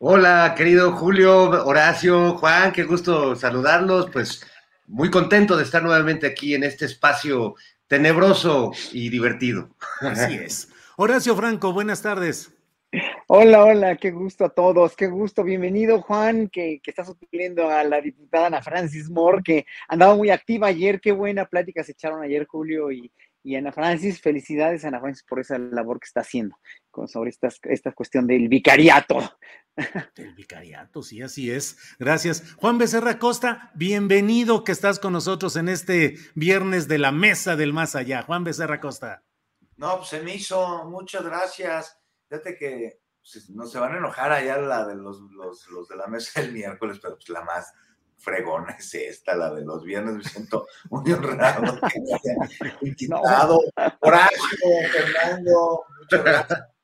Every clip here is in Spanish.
Hola, querido Julio, Horacio, Juan, qué gusto saludarlos. Pues muy contento de estar nuevamente aquí en este espacio tenebroso y divertido. Así es. Horacio Franco, buenas tardes. Hola, hola, qué gusto a todos, qué gusto, bienvenido Juan, que, que está supliendo a la diputada Ana Francis Moore, que andaba muy activa ayer, qué buena plática se echaron ayer Julio y, y Ana Francis, felicidades Ana Francis por esa labor que está haciendo con, sobre esta cuestión del vicariato. El vicariato, sí, así es. Gracias. Juan Becerra Costa, bienvenido que estás con nosotros en este viernes de la mesa del más allá. Juan Becerra Costa. No, pues se me hizo, muchas gracias. Fíjate que pues, no se van a enojar allá la de los, los, los de la mesa del miércoles, pero pues la más fregona es esta, la de los viernes, me siento muy honrado que me hayan invitado. Horacio, Fernando, muchas gracias.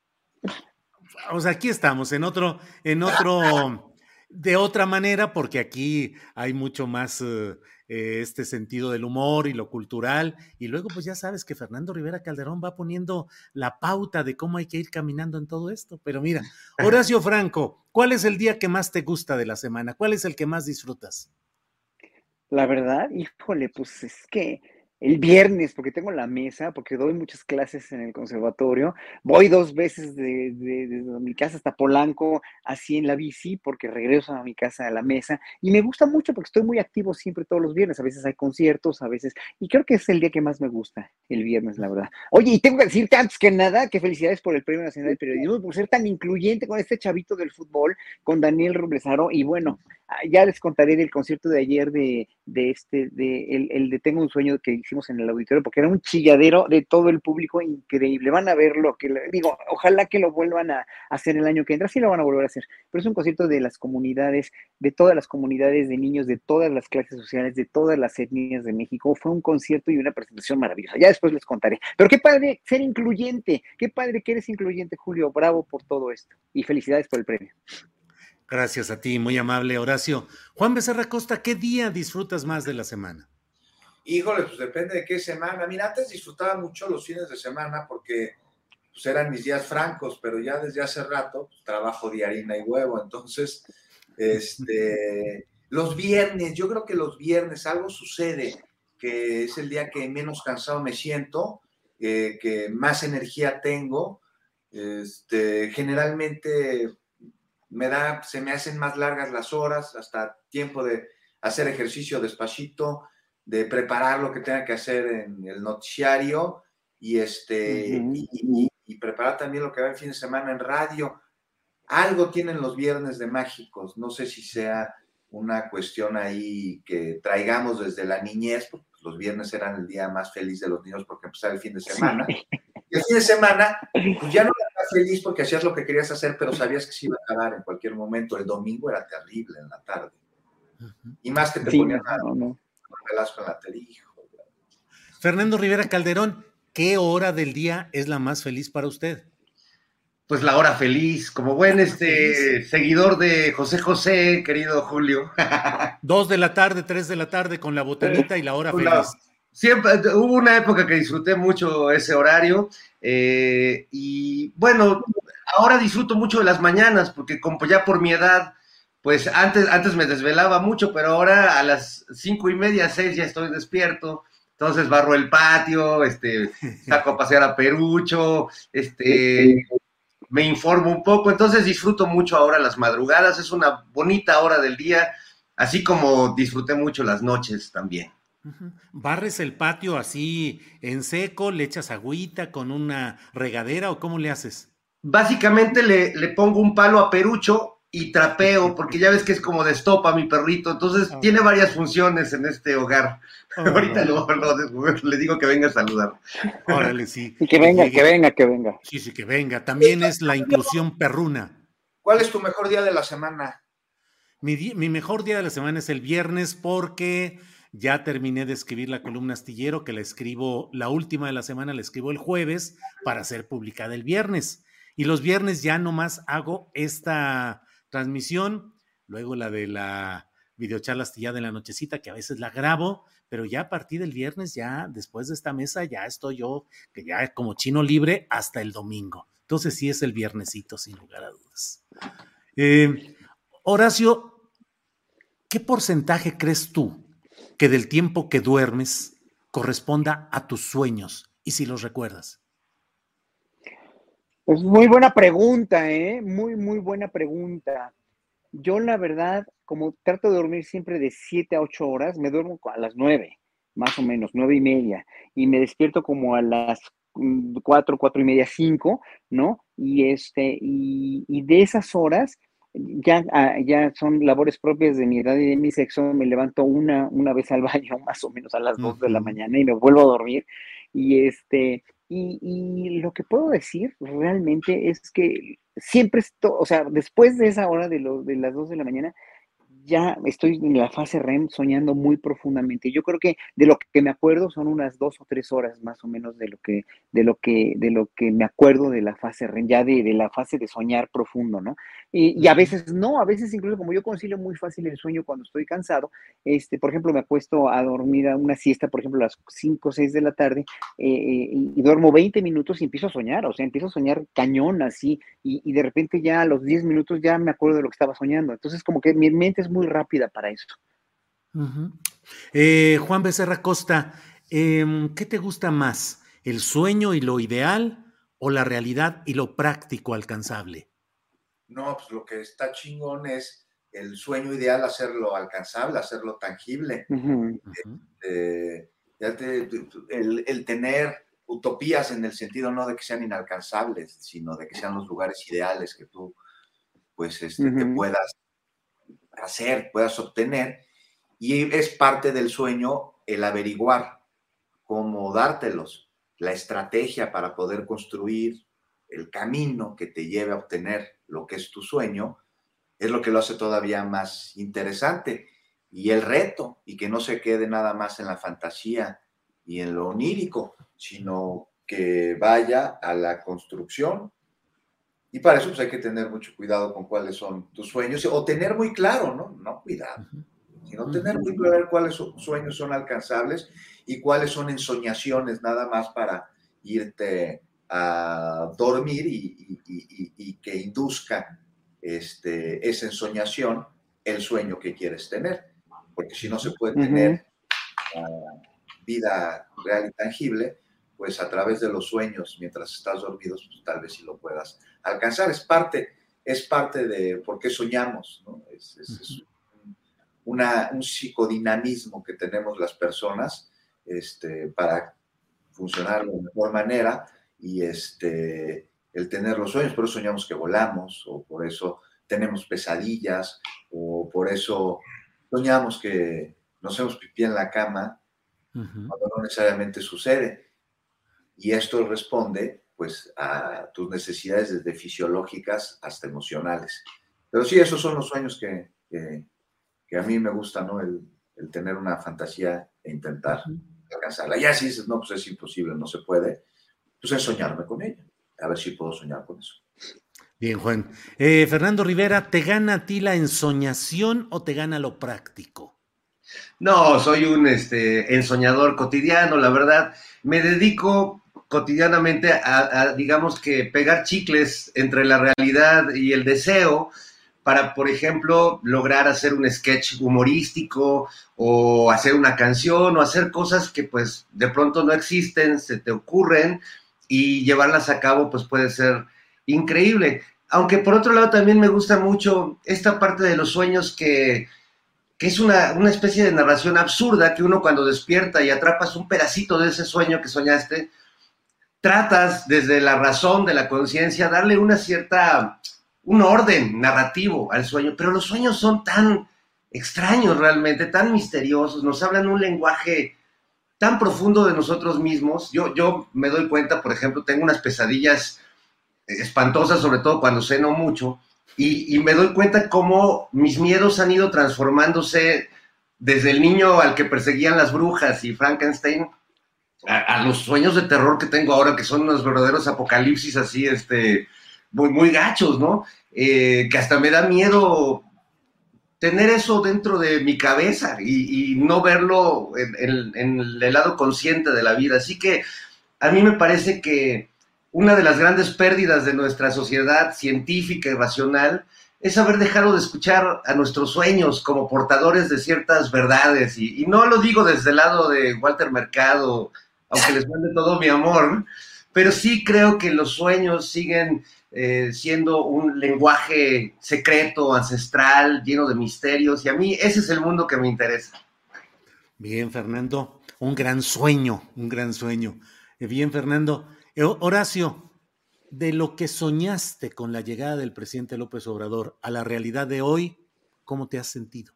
Pues aquí estamos, en otro, en otro, de otra manera, porque aquí hay mucho más eh, eh, este sentido del humor y lo cultural. Y luego, pues ya sabes que Fernando Rivera Calderón va poniendo la pauta de cómo hay que ir caminando en todo esto. Pero mira, Horacio Franco, ¿cuál es el día que más te gusta de la semana? ¿Cuál es el que más disfrutas? La verdad, híjole, pues es que el viernes, porque tengo la mesa, porque doy muchas clases en el conservatorio, voy dos veces de, mi casa hasta Polanco, así en la bici, porque regreso a mi casa a la mesa, y me gusta mucho porque estoy muy activo siempre todos los viernes, a veces hay conciertos, a veces, y creo que es el día que más me gusta, el viernes, la verdad. Oye, y tengo que decirte antes que nada que felicidades por el Premio Nacional de Periodismo, por ser tan incluyente con este chavito del fútbol, con Daniel Roblesaro, y bueno, ya les contaré del concierto de ayer de, de este, de el, el, de Tengo un sueño que hicimos en el auditorio, porque era un chilladero de todo el público increíble. Van a verlo, que digo, ojalá que lo vuelvan a, hacer el año que entra, sí lo van a volver a hacer, pero es un concierto de las comunidades, de todas las comunidades de niños, de todas las clases sociales, de todas las etnias de México. Fue un concierto y una presentación maravillosa. Ya después les contaré. Pero qué padre ser incluyente, qué padre que eres incluyente, Julio. Bravo por todo esto y felicidades por el premio. Gracias a ti, muy amable Horacio. Juan Becerra Costa, ¿qué día disfrutas más de la semana? Híjole, pues depende de qué semana. Mira, antes disfrutaba mucho los fines de semana porque pues, eran mis días francos, pero ya desde hace rato pues, trabajo de harina y huevo. Entonces, este, los viernes, yo creo que los viernes algo sucede, que es el día que menos cansado me siento, eh, que más energía tengo. Este, generalmente me da, se me hacen más largas las horas, hasta tiempo de hacer ejercicio despacito, de preparar lo que tenga que hacer en el noticiario y, este, y, preparar también lo que va el fin de semana en radio. Algo tienen los viernes de mágicos, no sé si sea una cuestión ahí que traigamos desde la niñez, porque los viernes eran el día más feliz de los niños porque empezaba el fin de semana. Y el fin de semana, pues ya no feliz porque hacías lo que querías hacer, pero sabías que se iba a acabar en cualquier momento. El domingo era terrible en la tarde. Y más que te ponían a, no, la tele, Fernando Rivera Calderón, ¿qué hora del día es la más feliz para usted? Pues la hora feliz, como buen este seguidor de José José, querido Julio. Dos de la tarde, tres de la tarde con la botanita y la hora feliz. Siempre hubo una época que disfruté mucho ese horario eh, y bueno, ahora disfruto mucho de las mañanas, porque como ya por mi edad, pues antes, antes me desvelaba mucho, pero ahora a las cinco y media, seis ya estoy despierto. Entonces barro el patio, este, saco a pasear a Perucho, este, me informo un poco, entonces disfruto mucho ahora las madrugadas, es una bonita hora del día, así como disfruté mucho las noches también. ¿Barres el patio así en seco, le echas agüita con una regadera o cómo le haces? Básicamente le, le pongo un palo a perucho y trapeo, porque ya ves que es como de estopa mi perrito, entonces ah. tiene varias funciones en este hogar. Ah. Ahorita lo, le digo que venga a saludar. Órale, sí. Y que venga, que venga, que venga. Sí, sí, que venga. También es la inclusión perruna. ¿Cuál es tu mejor día de la semana? Mi, mi mejor día de la semana es el viernes porque ya terminé de escribir la columna astillero, que la escribo, la última de la semana la escribo el jueves para ser publicada el viernes. Y los viernes ya nomás hago esta transmisión, luego la de la videocharla astillada en la nochecita, que a veces la grabo, pero ya a partir del viernes, ya después de esta mesa, ya estoy yo, que ya como chino libre, hasta el domingo. Entonces sí es el viernesito, sin lugar a dudas. Eh, Horacio, ¿qué porcentaje crees tú que del tiempo que duermes corresponda a tus sueños? Y si los recuerdas. Pues muy buena pregunta, ¿eh? Muy, muy buena pregunta. Yo la verdad, como trato de dormir siempre de 7 a 8 horas, me duermo a las 9, más o menos, 9 y media, y me despierto como a las 4, mm, 4 y media, 5, ¿no? Y, este, y, y de esas horas, ya, ah, ya son labores propias de mi edad y de mi sexo, me levanto una, una vez al baño, más o menos a las 2 de la mañana, y me vuelvo a dormir. Y este, y, lo que puedo decir realmente es que siempre, esto, o sea, después de esa hora de, de las 2 de la mañana, ya estoy en la fase REM soñando muy profundamente. Yo creo que de lo que me acuerdo son unas dos o tres horas más o menos de lo que, de lo que, de lo que me acuerdo de la fase REM, ya de, de la fase de soñar profundo, ¿no? Y, y, a veces no, a veces incluso como yo concilio muy fácil el sueño cuando estoy cansado, este, por ejemplo, me acuesto a dormir a una siesta, por ejemplo, a las 5 o 6 de la tarde, eh, eh, y, duermo 20 minutos y empiezo a soñar, o sea, empiezo a soñar cañón así, y, y de repente ya a los 10 minutos ya me acuerdo de lo que estaba soñando. Entonces, como que mi mente es muy rápida para eso. Eh, Juan Becerra Costa, em, ¿qué te gusta más? ¿El sueño y lo ideal o la realidad y lo práctico alcanzable? No, pues lo que está chingón es el sueño ideal, hacerlo alcanzable, hacerlo tangible. Eh, el, el, tener utopías en el sentido no de que sean inalcanzables, sino de que sean los lugares ideales que tú pues este, te puedas hacer, puedas obtener. Y es parte del sueño el averiguar cómo dártelos, la estrategia para poder construir el camino que te lleve a obtener lo que es tu sueño, es lo que lo hace todavía más interesante. Y el reto, y que no se quede nada más en la fantasía y en lo onírico, sino que vaya a la construcción y para eso pues hay que tener mucho cuidado con cuáles son tus sueños o tener muy claro, ¿no? No cuidado, sino tener muy claro cuáles sueños son alcanzables y cuáles son ensoñaciones nada más para irte a dormir y, que induzca este, esa ensoñación el sueño que quieres tener. Porque si no se puede tener vida real y tangible, pues a través de los sueños mientras estás dormido, pues tal vez si lo puedas alcanzar. Es parte, es parte de por qué soñamos, ¿no? Es, una, un psicodinamismo que tenemos las personas este, para funcionar de mejor manera y este, el tener los sueños, por eso soñamos que volamos, o por eso tenemos pesadillas, o por eso soñamos que nos hacemos pipí en la cama, cuando no necesariamente sucede. Y esto responde pues a tus necesidades desde fisiológicas hasta emocionales. Pero sí, esos son los sueños que, que, a mí me gusta, ¿no? El, el, tener una fantasía e intentar alcanzarla. Ya si dices, no, pues es imposible, no se puede, pues es soñarme con ella, a ver si puedo soñar con eso. Bien, Juan. Eh, Fernando Rivera, ¿te gana a ti la ensoñación o te gana lo práctico? No, soy un este, ensoñador cotidiano, la verdad. Me dedico cotidianamente a, digamos que pegar chicles entre la realidad y el deseo para, por ejemplo, lograr hacer un sketch humorístico o hacer una canción o hacer cosas que pues de pronto no existen, se te ocurren y llevarlas a cabo pues puede ser increíble. Aunque por otro lado también me gusta mucho esta parte de los sueños que, que es una, una, especie de narración absurda que uno cuando despierta y atrapas un pedacito de ese sueño que soñaste, tratas desde la razón de la conciencia darle una cierta, un orden narrativo al sueño, pero los sueños son tan extraños realmente, tan misteriosos, nos hablan un lenguaje tan profundo de nosotros mismos. Yo, yo me doy cuenta, por ejemplo, tengo unas pesadillas espantosas, sobre todo cuando ceno mucho, y, me doy cuenta cómo mis miedos han ido transformándose desde el niño al que perseguían las brujas y Frankenstein a, los sueños de terror que tengo ahora, que son unos verdaderos apocalipsis así, este, muy, muy gachos, ¿no? Eh, que hasta me da miedo tener eso dentro de mi cabeza y, no verlo en, en, el lado consciente de la vida. Así que a mí me parece que una de las grandes pérdidas de nuestra sociedad científica y racional es haber dejado de escuchar a nuestros sueños como portadores de ciertas verdades. Y, no lo digo desde el lado de Walter Mercado, aunque les mande todo mi amor, pero sí creo que los sueños siguen eh, siendo un lenguaje secreto, ancestral, lleno de misterios. Y a mí ese es el mundo que me interesa. Bien, Fernando, un gran sueño, un gran sueño. Eh, bien, Fernando, eh, Horacio, de lo que soñaste con la llegada del presidente López Obrador a la realidad de hoy, ¿cómo te has sentido?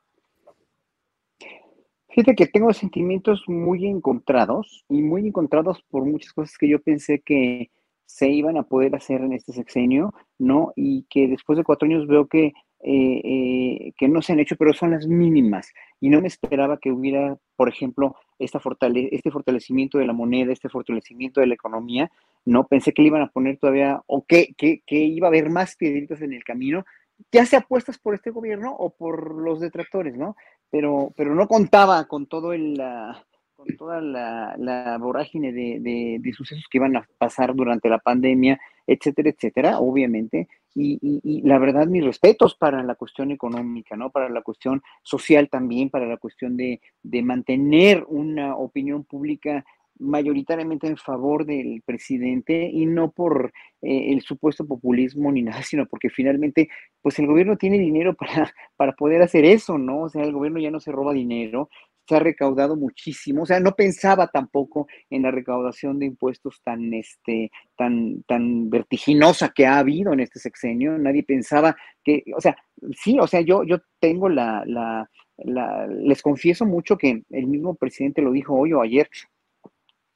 Fíjate que tengo sentimientos muy encontrados y muy encontrados por muchas cosas que yo pensé que se iban a poder hacer en este sexenio, ¿no? Y que después de cuatro años veo que, eh, eh, que no se han hecho, pero son las mínimas. Y no me esperaba que hubiera, por ejemplo, esta fortale este fortalecimiento de la moneda, este fortalecimiento de la economía, no pensé que le iban a poner todavía, o que, que, que iba a haber más piedritas en el camino, ya sea puestas por este gobierno o por los detractores, ¿no? Pero, pero no contaba con todo el, con toda la, vorágine de, de, sucesos que iban a pasar durante la pandemia, etcétera, etcétera, obviamente. Y, y, la verdad, mis respetos para la cuestión económica, ¿no? Para la cuestión social también, para la cuestión de, de mantener una opinión pública mayoritariamente en favor del presidente y no por eh, el supuesto populismo ni nada, sino porque finalmente, pues el gobierno tiene dinero para, para poder hacer eso, ¿no? O sea, el gobierno ya no se roba dinero, se ha recaudado muchísimo, o sea, no pensaba tampoco en la recaudación de impuestos tan, este, tan, tan vertiginosa que ha habido en este sexenio, nadie pensaba que, o sea, sí, o sea, yo, yo tengo la, la, la les confieso mucho que el mismo presidente lo dijo hoy o ayer,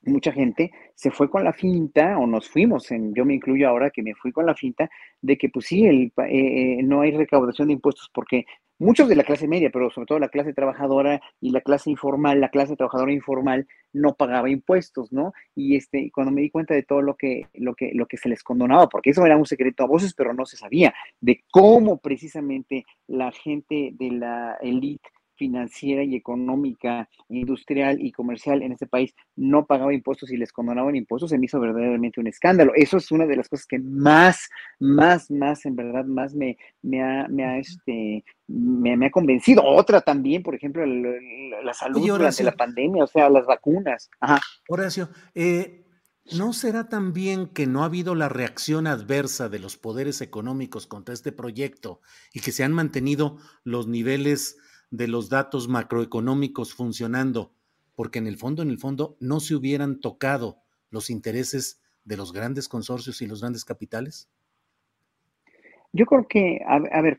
mucha gente se fue con la finta, o nos fuimos, en, yo me incluyo ahora que me fui con la finta, de que pues sí, el, eh, eh, no hay recaudación de impuestos porque muchos de la clase media, pero sobre todo la clase trabajadora y la clase informal, la clase trabajadora informal no pagaba impuestos, ¿no? Y este, cuando me di cuenta de todo lo que, lo que, lo que se les condonaba, porque eso era un secreto a voces, pero no se sabía, de cómo precisamente la gente de la élite financiera y económica, industrial y comercial en este país no pagaba impuestos y les condonaban impuestos, se me hizo verdaderamente un escándalo. Eso es una de las cosas que más, más, más, en verdad, más me, me, ha, me ha, este, me, ha convencido. Otra también, por ejemplo, la, salud durante la pandemia, o sea, las vacunas. Ajá. Horacio, eh, ¿No será también que no ha habido la reacción adversa de los poderes económicos contra este proyecto y que se han mantenido los niveles de los datos macroeconómicos funcionando, porque en el fondo, en el fondo, no se hubieran tocado los intereses de los grandes consorcios y los grandes capitales? Yo creo que, a, ver,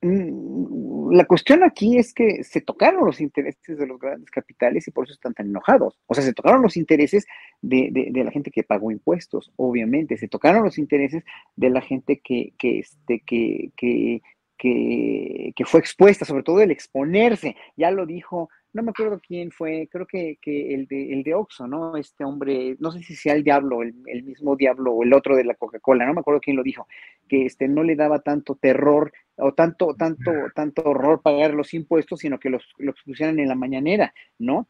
mm, la cuestión aquí es que se tocaron los intereses de los grandes capitales y por eso están tan enojados. O sea, se tocaron los intereses de, de, la gente que pagó impuestos, obviamente. Se tocaron los intereses de la gente que, que, este, que, que que, fue expuesta, sobre todo el exponerse. Ya lo dijo, no me acuerdo quién fue, creo que, el, de, el de Oxxo, ¿no? Este hombre, no sé si sea el diablo, el, mismo diablo o el otro de la Coca-Cola, no me acuerdo quién lo dijo, que este, no le daba tanto terror o tanto, tanto, tanto horror pagar los impuestos, sino que los, los pusieran en la mañanera, ¿no?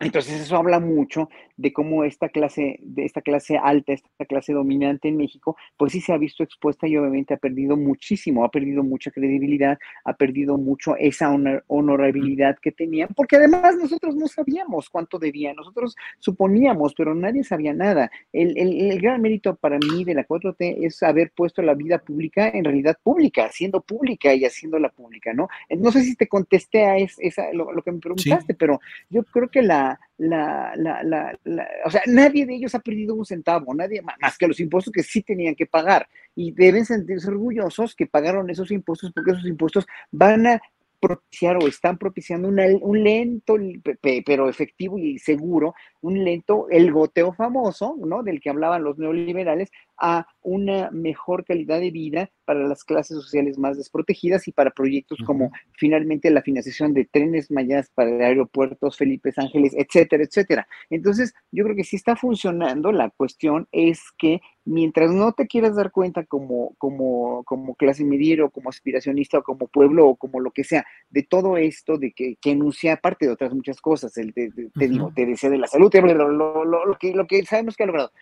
Entonces eso habla mucho de cómo esta clase, de esta clase alta, esta clase dominante en México, pues sí se ha visto expuesta y obviamente ha perdido muchísimo, ha perdido mucha credibilidad, ha perdido mucho esa honorabilidad que tenían, porque además nosotros no sabíamos cuánto debían, nosotros suponíamos, pero nadie sabía nada. El, el, gran mérito para mí de la 4T es haber puesto la vida pública en realidad pública, haciendo pública y haciéndola pública, ¿no? No sé si te contesté a esa, lo, que me preguntaste, pero yo creo que la la, la, la, o sea, nadie de ellos ha perdido un centavo, nadie más que los impuestos que sí tenían que pagar y deben sentirse orgullosos que pagaron esos impuestos porque esos impuestos van a propiciar o están propiciando un lento, pero efectivo y seguro, un lento, el goteo famoso, ¿no? Del que hablaban los neoliberales, a una mejor calidad de vida para las clases sociales más desprotegidas y para proyectos como finalmente la financiación de trenes mayas para aeropuertos, Felipe Ángeles, etcétera, etcétera. Entonces, yo creo que si está funcionando. La cuestión es que mientras no te quieras dar cuenta como, como, como clase media o como aspiracionista o como pueblo o como lo que sea, de todo esto, de que, que enuncia, aparte de otras muchas cosas, el te, digo, te decía de la salud, lo, lo, lo, que, lo que sabemos que ha logrado,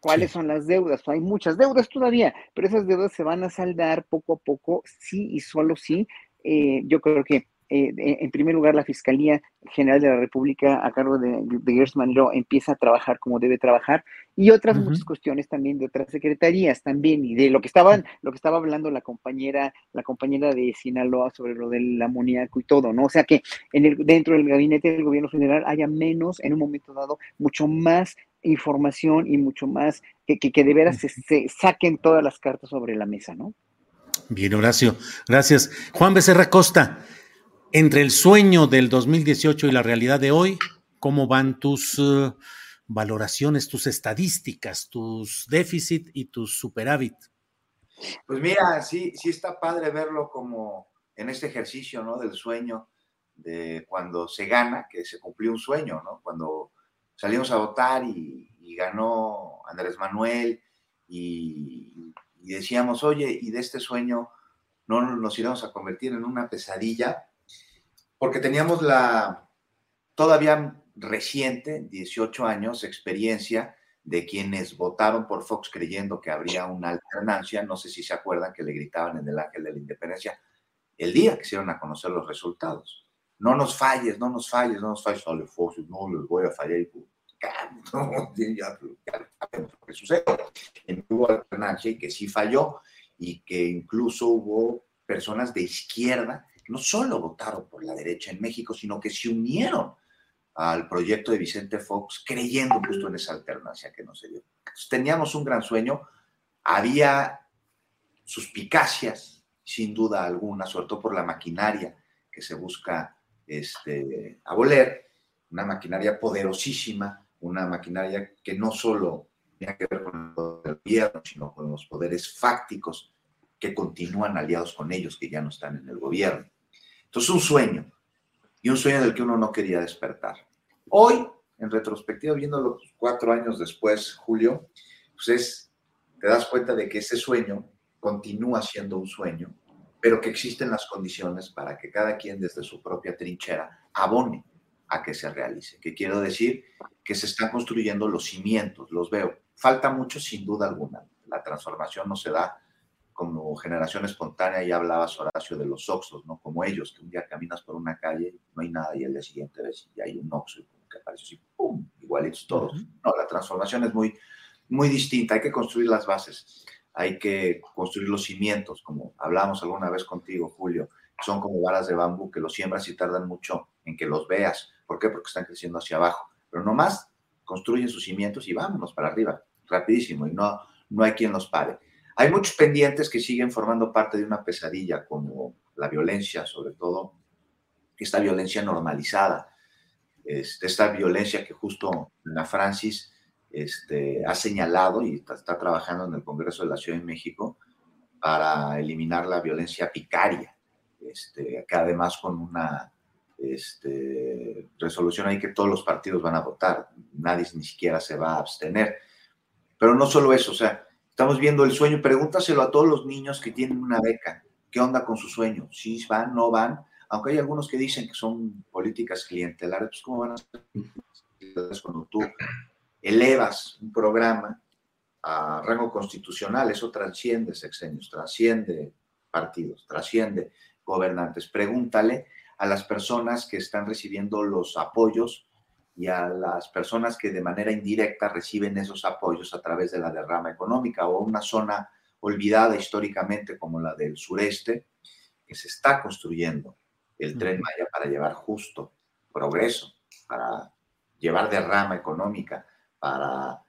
cuáles son las deudas. Hay muchas deudas todavía, pero esas deudas se van a saldar poco a poco, sí y solo sí. Eh, yo creo que eh, en primer lugar, la Fiscalía General de la República, a cargo de, de Gers Manero, empieza a trabajar como debe trabajar, y otras muchas cuestiones también de otras secretarías también, y de lo que estaban, lo que estaba hablando la compañera, la compañera de Sinaloa sobre lo del amoníaco y todo, ¿no? O sea que en el, dentro del gabinete del gobierno federal haya menos, en un momento dado, mucho más información y mucho más que, que, de veras se, saquen todas las cartas sobre la mesa, ¿no? Bien, Horacio, gracias. Juan Becerra Costa, entre el sueño del 2018 y la realidad de hoy, ¿cómo van tus eh, valoraciones, tus estadísticas, tus déficit y tus superávit? Pues mira, sí, sí está padre verlo como en este ejercicio, ¿no? Del sueño, de cuando se gana, que se cumplió un sueño, ¿no? Cuando salimos a votar y, ganó Andrés Manuel y, decíamos, oye, y de este sueño no nos íbamos a convertir en una pesadilla, porque teníamos la todavía reciente, 18 años, experiencia de quienes votaron por Fox creyendo que habría una alternancia, no sé si se acuerdan que le gritaban en el Ángel de la Independencia el día que se a conocer los resultados no nos falles, no nos falles, no nos falles, sale Fox, no les voy a fallar. Y, no, ya, ya que sucede. Hubo alternancia y que sí falló y que incluso hubo personas de izquierda no solo votaron por la derecha en México, sino que se unieron al proyecto de Vicente Fox creyendo justo en esa alternancia que no se dio. teníamos un gran sueño, había suspicacias, sin duda alguna, sobre todo por la maquinaria que se busca este, aboler, una maquinaria poderosísima, una maquinaria que no solo tiene que ver con el gobierno, sino con los poderes fácticos que continúan aliados con ellos, que ya no están en el gobierno. Entonces, un sueño, y un sueño del que uno no quería despertar. Hoy, en retrospectiva, viéndolo cuatro años después, Julio, pues es, te das cuenta de que ese sueño continúa siendo un sueño, pero que existen las condiciones para que cada quien desde su propia trinchera abone a que se realice. ¿Qué quiero decir? Que se están construyendo los cimientos, los veo. Falta mucho, sin duda alguna. La transformación no se da como generación espontánea, ya hablabas Horacio de los oxos, ¿no? Como ellos, que un día caminas por una calle, no hay nada y el día siguiente ves y hay un oxo y como que aparece así, ¡pum! Igualitos todos. No, la transformación es muy, muy distinta, hay que construir las bases hay que construir los cimientos, como hablamos alguna vez contigo, Julio. Son como varas de bambú que los siembras y tardan mucho en que los veas. ¿Por qué? Porque están creciendo hacia abajo. Pero nomás construyen sus cimientos y vámonos para arriba, rapidísimo, y no, no hay quien los pare. Hay muchos pendientes que siguen formando parte de una pesadilla, como la violencia, sobre todo esta violencia normalizada, este, esta violencia que justo la Francis este, ha señalado y está, trabajando en el Congreso de la Ciudad de México para eliminar la violencia picaria, este, que además con una este, resolución ahí que todos los partidos van a votar, nadie ni siquiera se va a abstener. Pero no solo eso, o sea, estamos viendo el sueño, pregúntaselo a todos los niños que tienen una beca, ¿qué onda con su sueño? ¿Sí van, no van? aunque hay algunos que dicen que son políticas clientelares, pues ¿cómo van a ser cuando tú elevas un programa a rango constitucional? Eso trasciende sexenios, trasciende partidos, trasciende gobernantes. Pregúntale a las personas que están recibiendo los apoyos y a las personas que de manera indirecta reciben esos apoyos a través de la derrama económica o una zona olvidada históricamente como la del sureste, que se está construyendo el tren Maya para llevar justo progreso, para llevar derrama económica, para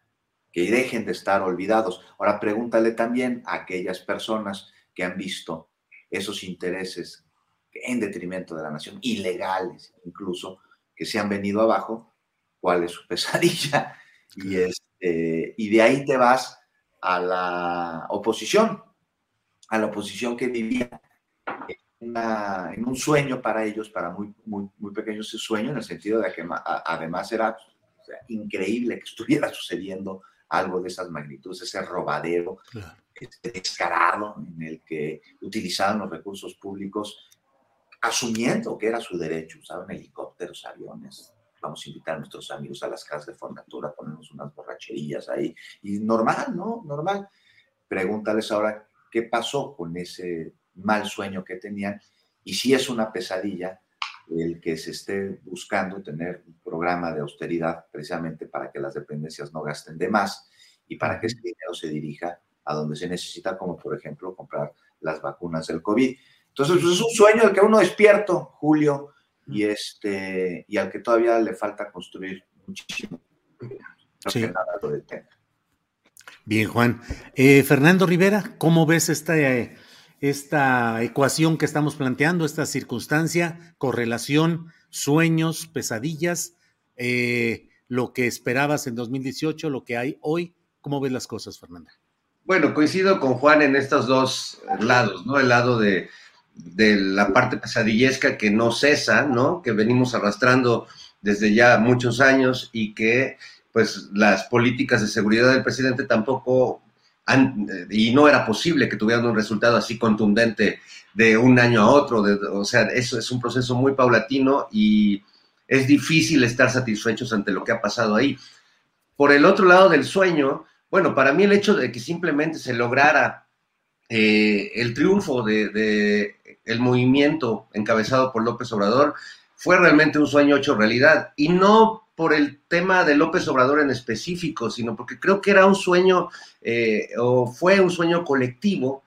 que dejen de estar olvidados. Ahora pregúntale también a aquellas personas que han visto esos intereses en detrimento de la nación, ilegales incluso, que se han venido abajo, cuál es su pesadilla. Y, este, y de ahí te vas a la oposición, a la oposición que vivía en un sueño para ellos, para muy, muy, muy pequeños ese sueño, en el sentido de que además era increíble que estuviera sucediendo algo de esas magnitudes, ese robadero este descarado en el que utilizaban los recursos públicos asumiendo que era su derecho, usaban helicópteros, aviones, vamos a invitar a nuestros amigos a las casas de formatura, ponernos unas borracherías ahí, y normal, ¿no? Normal. Pregúntales ahora qué pasó con ese mal sueño que tenían y si es una pesadilla el que se esté buscando tener un programa de austeridad precisamente para que las dependencias no gasten de más y para que ese dinero se dirija a donde se necesita, como por ejemplo comprar las vacunas del COVID. Entonces, pues, es un sueño al que uno despierto, Julio, y, este, y al que todavía le falta construir muchísimo. sí. Bien, Juan. Eh, Fernando Rivera, ¿cómo ves esta, eh, esta ecuación que estamos planteando, esta circunstancia, correlación, sueños, pesadillas, eh, lo que esperabas en 2018, lo que hay hoy? ¿Cómo ves las cosas, Fernanda? Bueno, coincido con Juan en estos dos lados, ¿no? El lado de, de la parte pesadillesca que no cesa, ¿no? Que venimos arrastrando desde ya muchos años y que pues las políticas de seguridad del presidente tampoco y no era posible que tuvieran un resultado así contundente de un año a otro, o sea, eso es un proceso muy paulatino y es difícil estar satisfechos ante lo que ha pasado ahí. Por el otro lado del sueño, bueno, para mí el hecho de que simplemente se lograra eh, el triunfo de, el movimiento encabezado por López Obrador fue realmente un sueño hecho realidad y no por el tema de López Obrador en específico, sino porque creo que era un sueño eh, o fue un sueño colectivo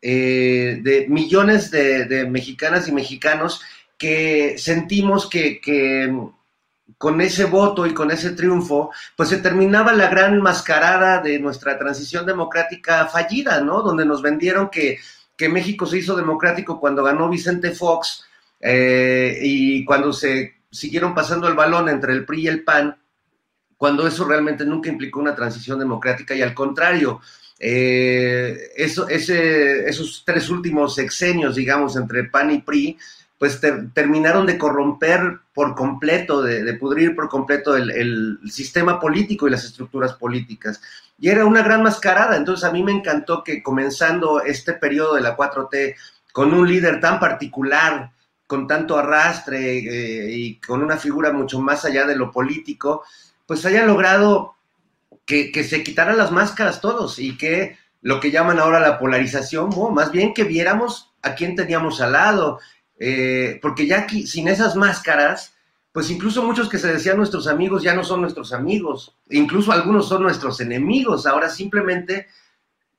eh, de millones de, mexicanas y mexicanos que sentimos que, que con ese voto y con ese triunfo, pues se terminaba la gran mascarada de nuestra transición democrática fallida, ¿no? Donde nos vendieron que, México se hizo democrático cuando ganó Vicente Fox eh, y cuando se siguieron pasando el balón entre el PRI y el PAN, cuando eso realmente nunca implicó una transición democrática y al contrario, eh, esos tres últimos sexenios, digamos, entre PAN y PRI, pues terminaron de corromper por completo, de, pudrir por completo el, sistema político y las estructuras políticas. Y era una gran mascarada. Entonces a mí me encantó que comenzando este periodo de la 4T con un líder tan particular, con tanto arrastre eh, y con una figura mucho más allá de lo político, pues haya logrado que, se quitaran las máscaras todos y que lo que llaman ahora la polarización, más bien que viéramos a quién teníamos al lado, eh, porque ya sin esas máscaras, pues incluso muchos que se decían nuestros amigos ya no son nuestros amigos, incluso algunos son nuestros enemigos, ahora simplemente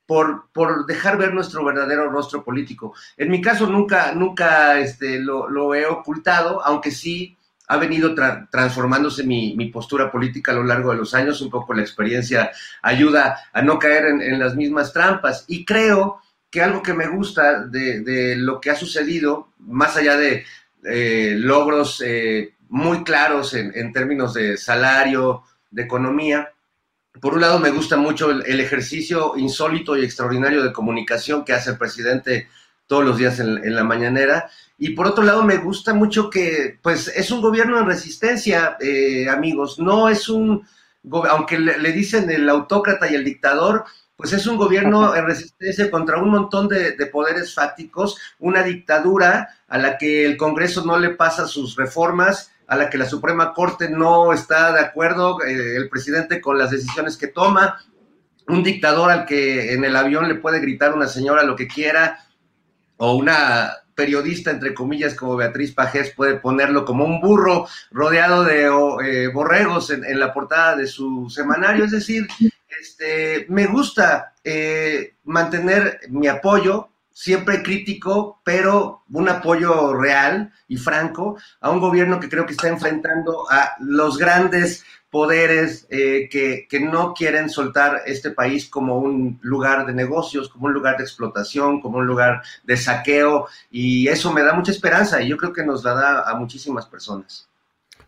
por, por dejar ver nuestro verdadero rostro político. En mi caso nunca, nunca este, lo, he ocultado, aunque sí ha venido transformándose mi, postura política a lo largo de los años, un poco la experiencia ayuda a no caer en, en las mismas trampas y creo que algo que me gusta de, lo que ha sucedido, más allá de eh, logros eh, muy claros en, términos de salario, de economía, por un lado me gusta mucho el, ejercicio insólito y extraordinario de comunicación que hace el presidente todos los días en, la mañanera. Y por otro lado, me gusta mucho que, pues, es un gobierno en resistencia, eh, amigos. No es un, aunque le, dicen el autócrata y el dictador, pues es un gobierno en resistencia contra un montón de, poderes fácticos, una dictadura a la que el Congreso no le pasa sus reformas, a la que la Suprema Corte no está de acuerdo, eh, el presidente con las decisiones que toma, un dictador al que en el avión le puede gritar una señora lo que quiera, o una periodista, entre comillas, como Beatriz Pajés, puede ponerlo como un burro rodeado de eh, borregos en, la portada de su semanario. Es decir, este, me gusta eh, mantener mi apoyo, siempre crítico, pero un apoyo real y franco a un gobierno que creo que está enfrentando a los grandes poderes eh, que, no quieren soltar este país como un lugar de negocios, como un lugar de explotación, como un lugar de saqueo, y eso me da mucha esperanza y yo creo que nos la da a muchísimas personas.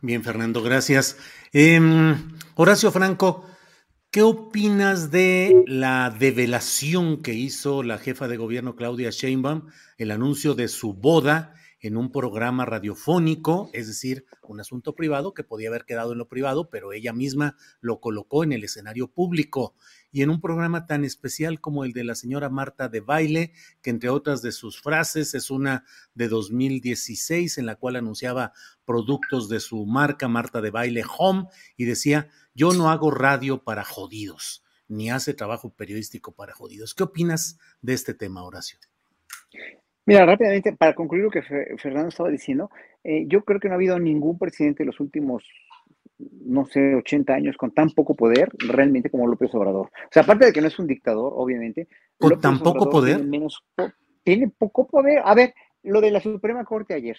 Bien, Fernando, gracias. Em, Horacio Franco, ¿qué opinas de la develación que hizo la jefa de gobierno Claudia Sheinbaum, el anuncio de su boda? en un programa radiofónico, es decir, un asunto privado que podía haber quedado en lo privado, pero ella misma lo colocó en el escenario público y en un programa tan especial como el de la señora Marta de Baile, que entre otras de sus frases es una de 2016 en la cual anunciaba productos de su marca Marta de Baile Home y decía, yo no hago radio para jodidos, ni hace trabajo periodístico para jodidos. ¿Qué opinas de este tema, Horacio? Mira, rápidamente, para concluir lo que Fernando estaba diciendo, eh, yo creo que no ha habido ningún presidente en los últimos, no sé, 80 años con tan poco poder realmente como López Obrador. O sea, aparte de que no es un dictador, obviamente. ¿Con tan poco poder? Tiene, menos, tiene poco poder. A ver, lo de la Suprema Corte ayer,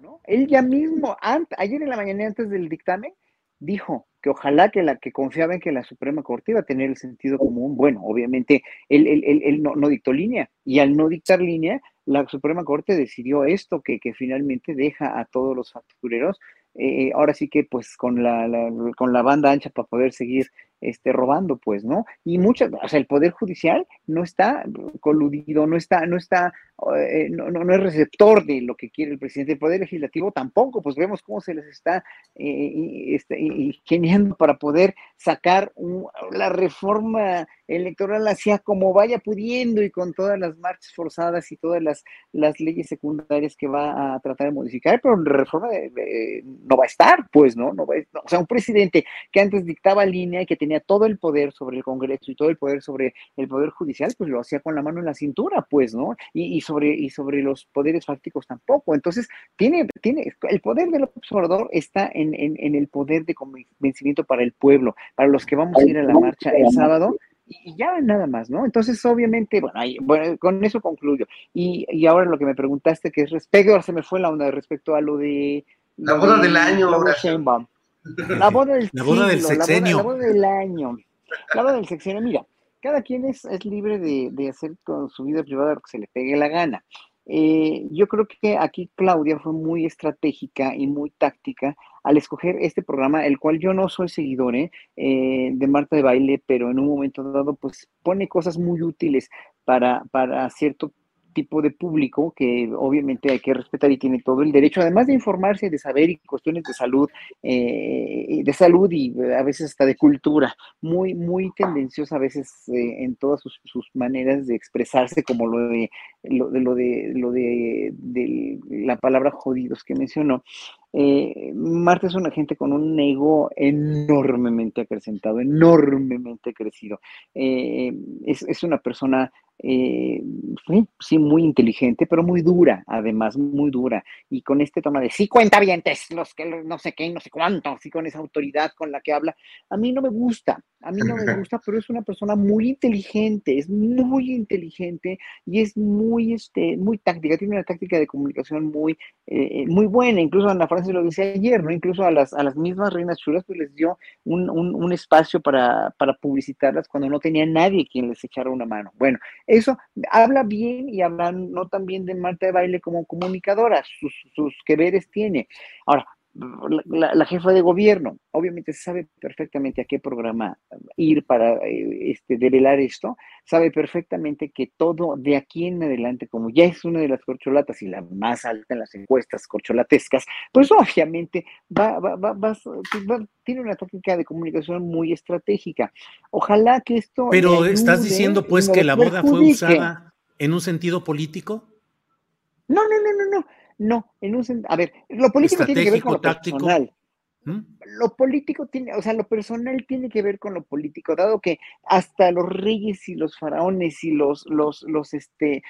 ¿no? Él ya mismo, ayer en la mañana antes del dictamen, dijo que ojalá que la que confiaba en que la Suprema Corte iba a tener el sentido común. Bueno, obviamente él, él, no, dictó línea y al no dictar línea, la Suprema Corte decidió esto que, que finalmente deja a todos los factureros eh, ahora sí que pues con la, con la banda ancha para poder seguir este, robando, pues, ¿no? Y muchas, o sea, el Poder Judicial no está coludido, no está, no está, eh, no, no, es receptor de lo que quiere el presidente. El Poder Legislativo tampoco, pues vemos cómo se les está eh, este, ingeniando para poder sacar la reforma electoral hacia como vaya pudiendo y con todas las marchas forzadas y todas las, las leyes secundarias que va a tratar de modificar, pero la reforma no va a estar, pues, ¿no? no, va o sea, un presidente que antes dictaba línea y que tenía todo el poder sobre el Congreso y todo el poder sobre el Poder Judicial, pues lo hacía con la mano en la cintura, pues, ¿no? Y, sobre, y sobre los poderes fácticos tampoco. Entonces, tiene, tiene, el poder del observador está en, el poder de convencimiento para el pueblo, para los que vamos a ir a la marcha el sábado y ya nada más, ¿no? Entonces, obviamente, bueno, con eso concluyo. Y, ahora lo que me preguntaste, que es respecto, ahora se me fue la onda respecto a lo de... La boda del año. La boda del, la boda del sexenio. La boda, del año. La boda del sexenio. Mira, cada quien es, es libre de, de, hacer con su vida privada lo que se le pegue la gana. Eh, yo creo que aquí Claudia fue muy estratégica y muy táctica al escoger este programa, el cual yo no soy seguidor ¿eh? Eh, de Marta de Baile, pero en un momento dado, pues pone cosas muy útiles para, para cierto tipo de público que obviamente hay que respetar y tiene todo el derecho, además de informarse, de saber y cuestiones de salud, eh, de salud y a veces hasta de cultura, muy, muy tendenciosa a veces eh, en todas sus, maneras de expresarse, como lo de lo de lo de, la palabra jodidos que mencionó. Eh, Marta es una gente con un ego enormemente acrecentado, enormemente crecido. Eh, es, es, una persona eh, sí, muy inteligente, pero muy dura, además, muy dura. Y con este tono de sí, cuenta los que no sé qué, no sé cuánto, así con esa autoridad con la que habla, a mí no me gusta, a mí no me gusta, pero es una persona muy inteligente, es muy inteligente y es muy, este, muy táctica, tiene una táctica de comunicación muy, eh, muy buena, incluso Ana Francis lo dice ayer, ¿no? Incluso a las, a las mismas reinas chulas, pues les dio un, un, un espacio para, para publicitarlas cuando no tenía nadie quien les echara una mano. Bueno, eso habla bien y habla no tan bien de Marta de Baile como comunicadora, sus, sus que veres tiene. Ahora, la, jefa de gobierno. Obviamente sabe perfectamente a qué programa ir para eh, este, develar esto. Sabe perfectamente que todo de aquí en adelante, como ya es una de las corcholatas y la más alta en las encuestas corcholatescas, pues obviamente va, va, va, va tiene una táctica de comunicación muy estratégica. Ojalá que esto... Pero estás diciendo pues que la boda fue usada en un sentido político. No, no, no, no, no. No, en un a ver, lo político tiene que ver con lo personal. ¿Mm? Lo político tiene, o sea, lo personal tiene que ver con lo político, dado que hasta los reyes y los faraones y los, los, los, este,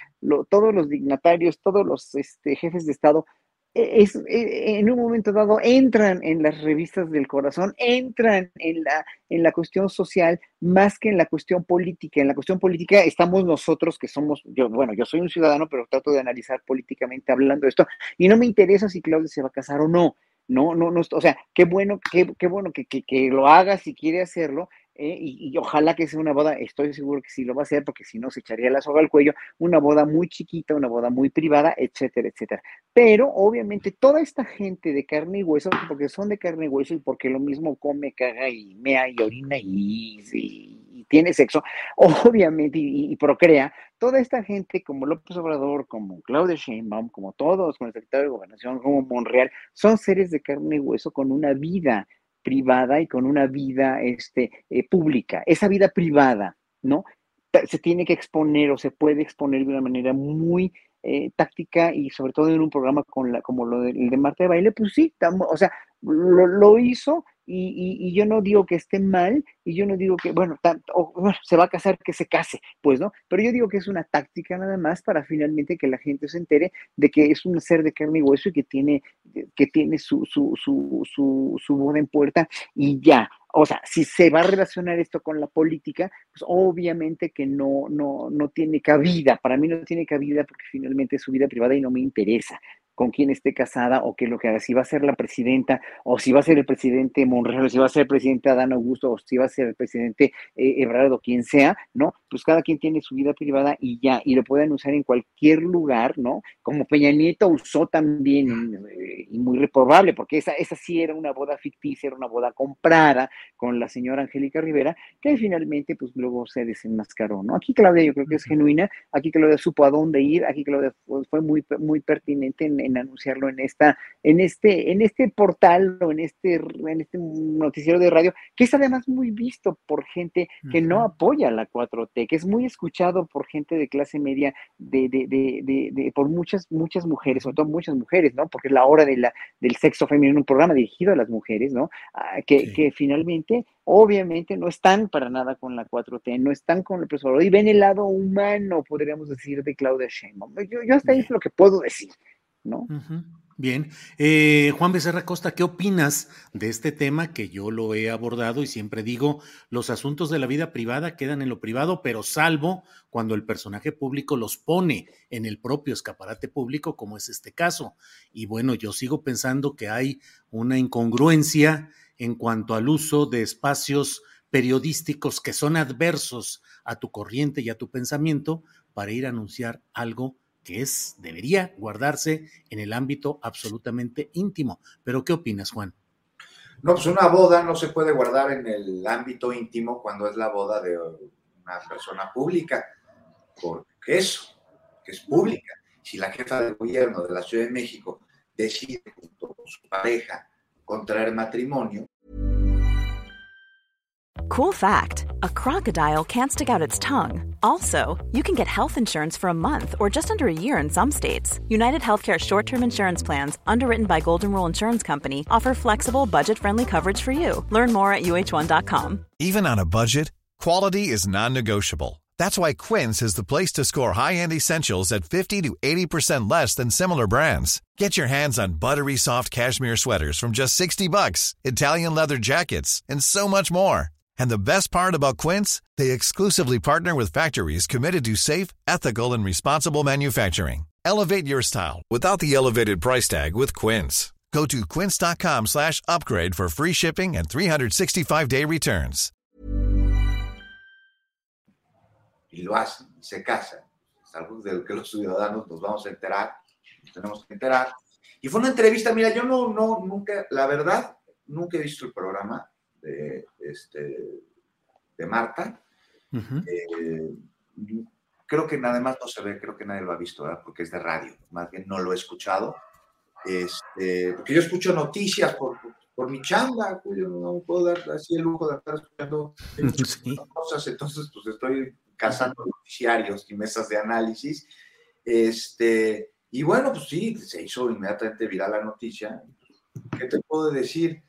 todos los dignatarios, todos los este, jefes de Estado es, e, en un momento dado entran en las revistas del corazón, entran en la, en la cuestión social más que en la cuestión política. En la cuestión política estamos nosotros que somos, yo, bueno, yo soy un ciudadano, pero trato de analizar políticamente hablando de esto, y no me interesa si Claudia se va a casar o no. No, no, no, o sea, qué bueno, qué, qué bueno que, que, que, lo haga si quiere hacerlo, ¿eh? y, ojalá que sea una boda, estoy seguro que sí lo va a hacer, porque si no se echaría la soga al cuello, una boda muy chiquita, una boda muy privada, etcétera, etcétera. Pero obviamente toda esta gente de carne y hueso, porque son de carne y hueso y porque lo mismo come, caga y mea y orina y, tiene sexo, obviamente, y, procrea, toda esta gente como López Obrador, como Claudia Sheinbaum, como todos, como el secretario de Gobernación, como Monreal, son seres de carne y hueso con una vida privada y con una vida este, eh, pública. Esa vida privada, ¿no? Se tiene que exponer o se puede exponer de una manera muy eh, táctica y sobre todo en un programa con la, como lo de, el de Marta de Baile, pues sí, o sea, lo, lo hizo y, yo no digo que esté mal, y yo no digo que, bueno, tanto, se va a casar, que se case, pues, ¿no? Pero yo digo que es una táctica nada más para finalmente que la gente se entere de que es un ser de carne y hueso y que tiene, que tiene su, su, su, su, su boda en puerta y ya. O sea, si se va a relacionar esto con la política, pues obviamente que no, no, no tiene cabida. Para mí no tiene cabida porque finalmente es su vida privada y no me interesa con quién esté casada o qué es lo que haga, si va a ser la presidenta o si va a ser el presidente Monreal, si va a ser el presidente Adán Augusto o si va a ser el presidente eh, Ebrard o quien sea, ¿no? Pues cada quien tiene su vida privada y ya, y lo pueden usar en cualquier lugar, ¿no? Como Peña Nieto usó también, eh, y muy reprobable, porque esa, esa sí era una boda ficticia, era una boda comprada con la señora Angélica Rivera, que finalmente pues luego se desenmascaró, ¿no? Aquí Claudia yo creo que es genuina, aquí Claudia supo a dónde ir, aquí Claudia fue muy, muy pertinente en en anunciarlo en esta, en este, en este portal o en este, en este noticiero de radio, que es además muy visto por gente que no apoya la 4T, que es muy escuchado por gente de clase media, de, de, de, de, por muchas, muchas mujeres, sobre todo muchas mujeres, ¿no? Porque es la hora de la, del sexo femenino, un programa dirigido a las mujeres, ¿no? Ah, que, que finalmente obviamente no están para nada con la 4T, no están con el profesor y ven el lado humano, podríamos decir, de Claudia Sheinbaum. Yo, yo hasta ahí es lo que puedo decir. ¿No? Bien. Eh, Juan Becerra Costa, ¿qué opinas de este tema que yo lo he abordado y siempre digo, los asuntos de la vida privada quedan en lo privado, pero salvo cuando el personaje público los pone en el propio escaparate público, como es este caso. Y bueno, yo sigo pensando que hay una incongruencia en cuanto al uso de espacios periodísticos que son adversos a tu corriente y a tu pensamiento para ir a anunciar algo que es, debería guardarse en el ámbito absolutamente íntimo. Pero, ¿qué opinas, Juan? No, pues una boda no se puede guardar en el ámbito íntimo cuando es la boda de una persona pública, porque eso, que es pública. Si la jefa de gobierno de la Ciudad de México decide junto con su pareja contraer matrimonio, Cool fact a crocodile can't stick out its tongue. Also, you can get health insurance for a month or just under a year in some states. United Healthcare short term insurance plans, underwritten by Golden Rule Insurance Company, offer flexible, budget friendly coverage for you. Learn more at uh1.com. Even on a budget, quality is non negotiable. That's why Quince is the place to score high end essentials at 50 to 80% less than similar brands. Get your hands on buttery soft cashmere sweaters from just 60 bucks, Italian leather jackets, and so much more. And the best part about Quince, they exclusively partner with factories committed to safe, ethical and responsible manufacturing. Elevate your style without the elevated price tag with Quince. Go to quince.com/upgrade for free shipping and 365-day returns. Y lo hacen, se casan. Es algo del que los ciudadanos nos vamos a enterar, nos tenemos que enterar. Y fue una entrevista, mira, yo no, no, nunca, la verdad, nunca he visto el programa de, este, de Marta. Eh, creo que nada más no se ve, creo que nadie lo ha visto, ¿verdad? porque es de radio, más bien no lo he escuchado. Este, porque yo escucho noticias por, por mi chamba, Julio, no puedo dar así el lujo de estar escuchando cosas, entonces pues estoy cazando noticiarios y mesas de análisis. Este, y bueno, pues sí, se hizo inmediatamente viral la noticia. ¿Qué te puedo decir?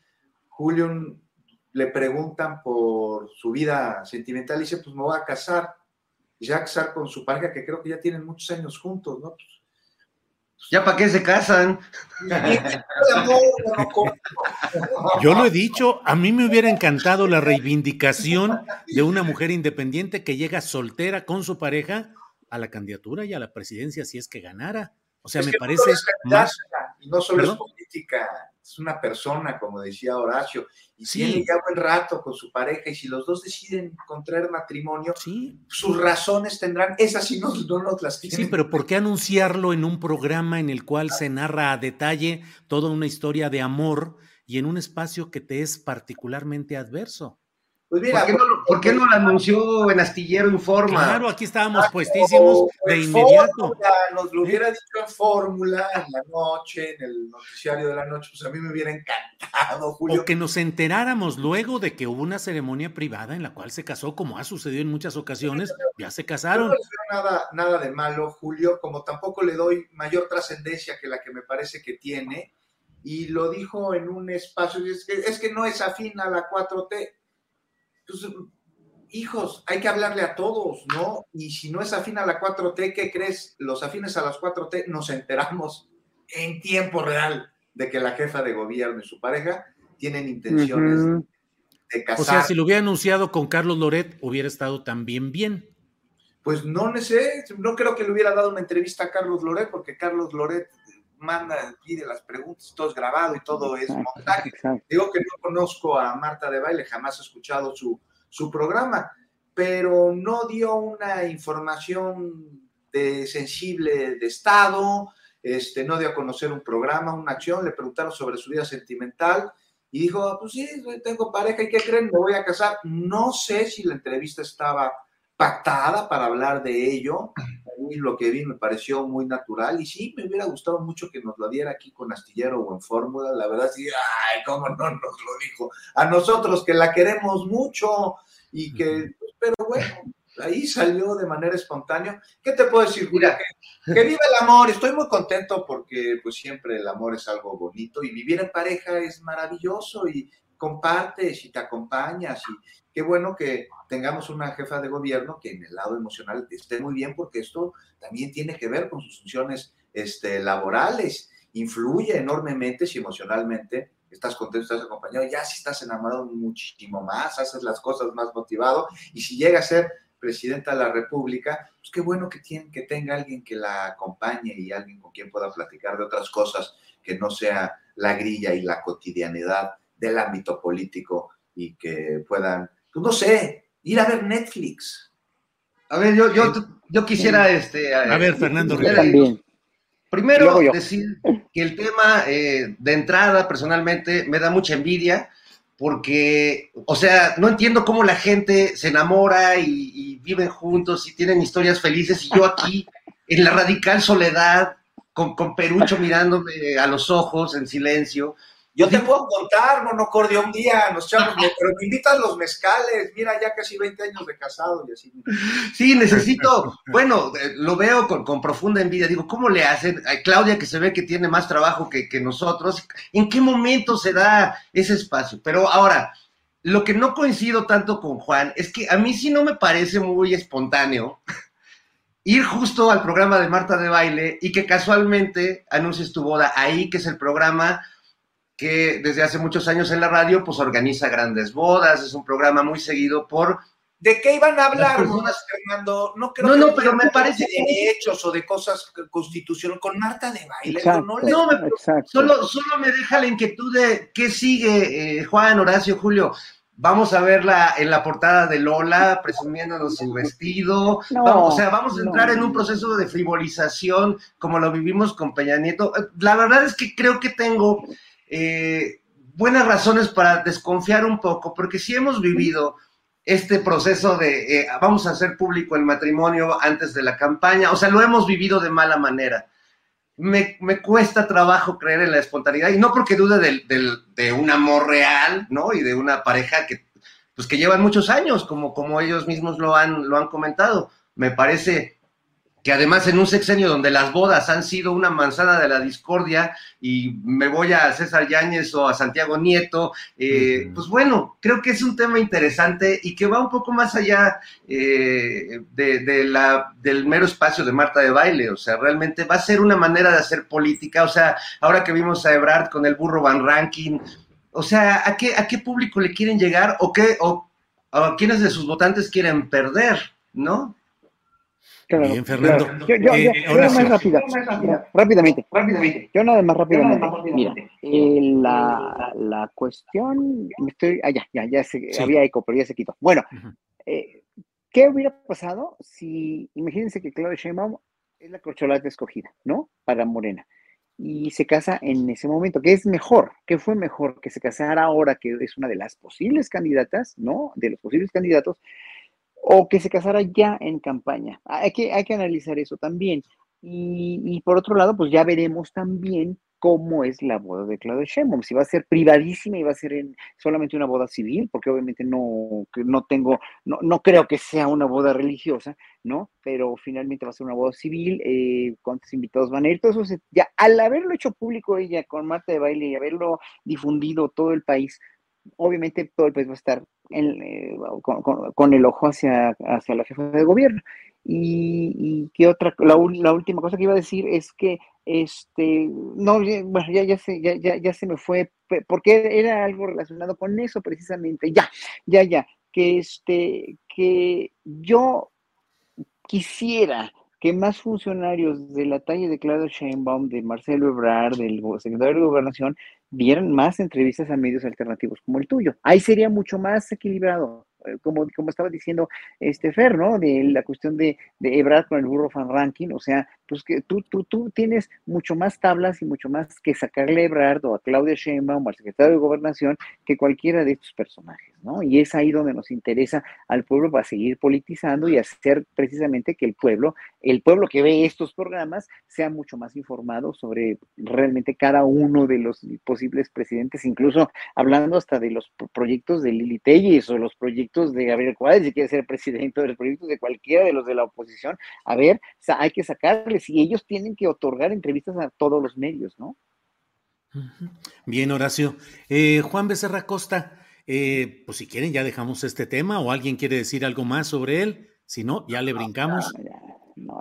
Julio le preguntan por su vida sentimental y dice, pues me voy a casar. Y se va a casar con su pareja, que creo que ya tienen muchos años juntos, ¿no? Pues, ¿Ya para qué se casan? Yo lo he dicho, a mí me hubiera encantado la reivindicación de una mujer independiente que llega soltera con su pareja a la candidatura y a la presidencia si es que ganara. O sea, me parece más... Y no solo es política, es una persona, como decía Horacio, y tiene ya buen rato con su pareja, y si los dos deciden contraer matrimonio, sus razones tendrán, esas sí no, no nos las tienen. Sí, pero ¿por qué anunciarlo en un programa en el cual se narra a detalle toda una historia de amor y en un espacio que te es particularmente adverso? Pues ¿Por, qué no, lo anunció en Astillero Informa? Claro, aquí estábamos puestísimos de inmediato. nos lo hubiera dicho en Fórmula, en la noche, en el noticiario de la noche, pues a mí me hubiera encantado, Julio. O que nos enteráramos luego de que hubo una ceremonia privada en la cual se casó, como ha sucedido en muchas ocasiones, ya se casaron. no le nada, nada de malo, Julio, como tampoco le doy mayor trascendencia que la que me parece que tiene, y lo dijo en un espacio, es que, es que no es afín a la 4T pues, hijos, hay que hablarle a todos, ¿no? Y si no es afín a la 4T, ¿qué crees? Los afines a las 4T nos enteramos en tiempo real de que la jefa de gobierno y su pareja tienen intenciones de casar. O sea, si lo hubiera anunciado con Carlos Loret, hubiera estado también bien. Pues no sé, no creo que le hubiera dado una entrevista a Carlos Loret, porque Carlos Loret manda, pide las preguntas, todo es grabado y todo es montaje. Digo que no conozco a Marta de Baile, jamás he escuchado su, su programa, pero no dio una información de, sensible de Estado, este, no dio a conocer un programa, una acción, le preguntaron sobre su vida sentimental y dijo, ah, pues sí, tengo pareja y ¿qué creen? Me voy a casar. No sé si la entrevista estaba pactada para hablar de ello. Mí lo que vi me pareció muy natural y sí, me hubiera gustado mucho que nos lo diera aquí con Astillero o en Fórmula. La verdad, sí, ay, cómo no nos lo dijo. A nosotros que la queremos mucho y que, pero bueno, ahí salió de manera espontánea. ¿Qué te puedo decir, Julia? Que, que viva el amor. Estoy muy contento porque pues siempre el amor es algo bonito y vivir en pareja es maravilloso y compartes y te acompañas qué bueno que tengamos una jefa de gobierno que en el lado emocional esté muy bien porque esto también tiene que ver con sus funciones este, laborales, influye enormemente si emocionalmente estás contento, estás acompañado, ya si estás enamorado muchísimo más, haces las cosas más motivado y si llega a ser presidenta de la República, pues qué bueno que, tiene, que tenga alguien que la acompañe y alguien con quien pueda platicar de otras cosas que no sea la grilla y la cotidianidad del ámbito político y que puedan, no sé, ir a ver Netflix. A ver, yo, yo, yo quisiera, este... A, ver, Fernando. Primero, decir que el tema eh, de entrada, personalmente, me da mucha envidia, porque, o sea, no entiendo cómo la gente se enamora y, y viven juntos y tienen historias felices, y yo aquí, en la radical soledad, con, con Perucho mirándome a los ojos en silencio, yo te puedo contar, monocordio, un día nos echamos, pero me invitan los mezcales, mira, ya casi 20 años de casado y así. Sí, necesito, bueno, lo veo con, profunda envidia, digo, ¿cómo le hacen? A Claudia que se ve que tiene más trabajo que, que nosotros, ¿en qué momento se da ese espacio? Pero ahora, lo que no coincido tanto con Juan es que a mí sí no me parece muy espontáneo ir justo al programa de Marta de Baile y que casualmente anuncies tu boda ahí, que es el programa que desde hace muchos años en la radio, pues organiza grandes bodas, es un programa muy seguido por... ¿De qué iban a hablar, Fernando? No creo no, no, pero me parece de derechos o de cosas constitucionales con Marta de baile. no, solo, solo me deja la inquietud de qué sigue, eh, Juan, Horacio, Julio. vamos a verla en la portada de Lola presumiéndonos su vestido. o sea, vamos a entrar en un proceso de frivolización como lo vivimos con Peña Nieto. La verdad es que creo que tengo eh, buenas razones para desconfiar un poco, porque si hemos vivido este proceso de eh, vamos a hacer público el matrimonio antes de la campaña, o sea, lo hemos vivido de mala manera. Me, cuesta trabajo creer en la espontaneidad y no porque dude de un amor real, ¿no? Y de una pareja que, pues que llevan muchos años, como, como ellos mismos lo han, lo han comentado. Me parece que además en un sexenio donde las bodas han sido una manzana de la discordia y me voy a César Yáñez o a Santiago Nieto, eh, pues bueno, creo que es un tema interesante y que va un poco más allá eh, de, la, del mero espacio de Marta de baile, o sea, realmente va a ser una manera de hacer política, o sea, ahora que vimos a Ebrard con el burro Van Ranking, o sea, ¿a qué, a qué público le quieren llegar o qué, o a quiénes de sus votantes quieren perder, ¿no? Bien, Fernando. Yo, yo, eh, más rápida, rápidamente, rápidamente. Yo nada más rápidamente. Mira, eh, la, la, cuestión, estoy, ah, ya, ya, ya se, había eco, pero ya se quitó. Bueno, eh, ¿qué hubiera pasado si, imagínense que Claudia Sheinbaum es la corcholata escogida, ¿no? Para Morena. Y se casa en ese momento. ¿Qué es mejor? ¿Qué fue mejor? Que se casara ahora, que es una de las posibles candidatas, ¿no? De los posibles candidatos, o que se casara ya en campaña. Hay que, hay que analizar eso también. Y, por otro lado, pues ya veremos también cómo es la boda de Claudia Sheinbaum, si va a ser privadísima y va a ser en solamente una boda civil, porque obviamente no, no tengo, no, no creo que sea una boda religiosa, ¿no? Pero finalmente va a ser una boda civil, eh, cuántos invitados van a ir, todo eso ya al haberlo hecho público ella con Marta de Baile y haberlo difundido todo el país, obviamente todo el país va a estar eh, con, el ojo hacia, hacia la jefa de gobierno. Y, y otra, la, última cosa que iba a decir es que, este, no, bueno, ya, ya, se, ya, ya, ya se me fue, porque era algo relacionado con eso precisamente, ya, ya, ya, que este, que yo quisiera que más funcionarios de la talla de Claudio Sheinbaum, de Marcelo Ebrard, del secretario de Gobernación, dieran más entrevistas a medios alternativos como el tuyo. Ahí sería mucho más equilibrado. Eh, como, como estaba diciendo este Fer, ¿no? De la cuestión de, de con el burro fan ranking, o sea, pues que tú, tú, tú tienes mucho más tablas y mucho más que sacarle a Ebrard o a Claudia Sheinbaum o al secretario de Gobernación que cualquiera de estos personajes, ¿no? Y es ahí donde nos interesa al pueblo para seguir politizando y hacer precisamente que el pueblo, el pueblo que ve estos programas, sea mucho más informado sobre realmente cada uno de los posibles presidentes, incluso hablando hasta de los proyectos de Lili Telles o los proyectos de Gabriel Cuadres, si quiere ser presidente de los proyectos de cualquiera de los de la oposición, a ver, hay que sacarles y ellos tienen que otorgar entrevistas a todos los medios, ¿no? Bien, Horacio. Eh, Juan Becerra Costa, eh, pues si quieren ya dejamos este tema o alguien quiere decir algo más sobre él, si no, ya le brincamos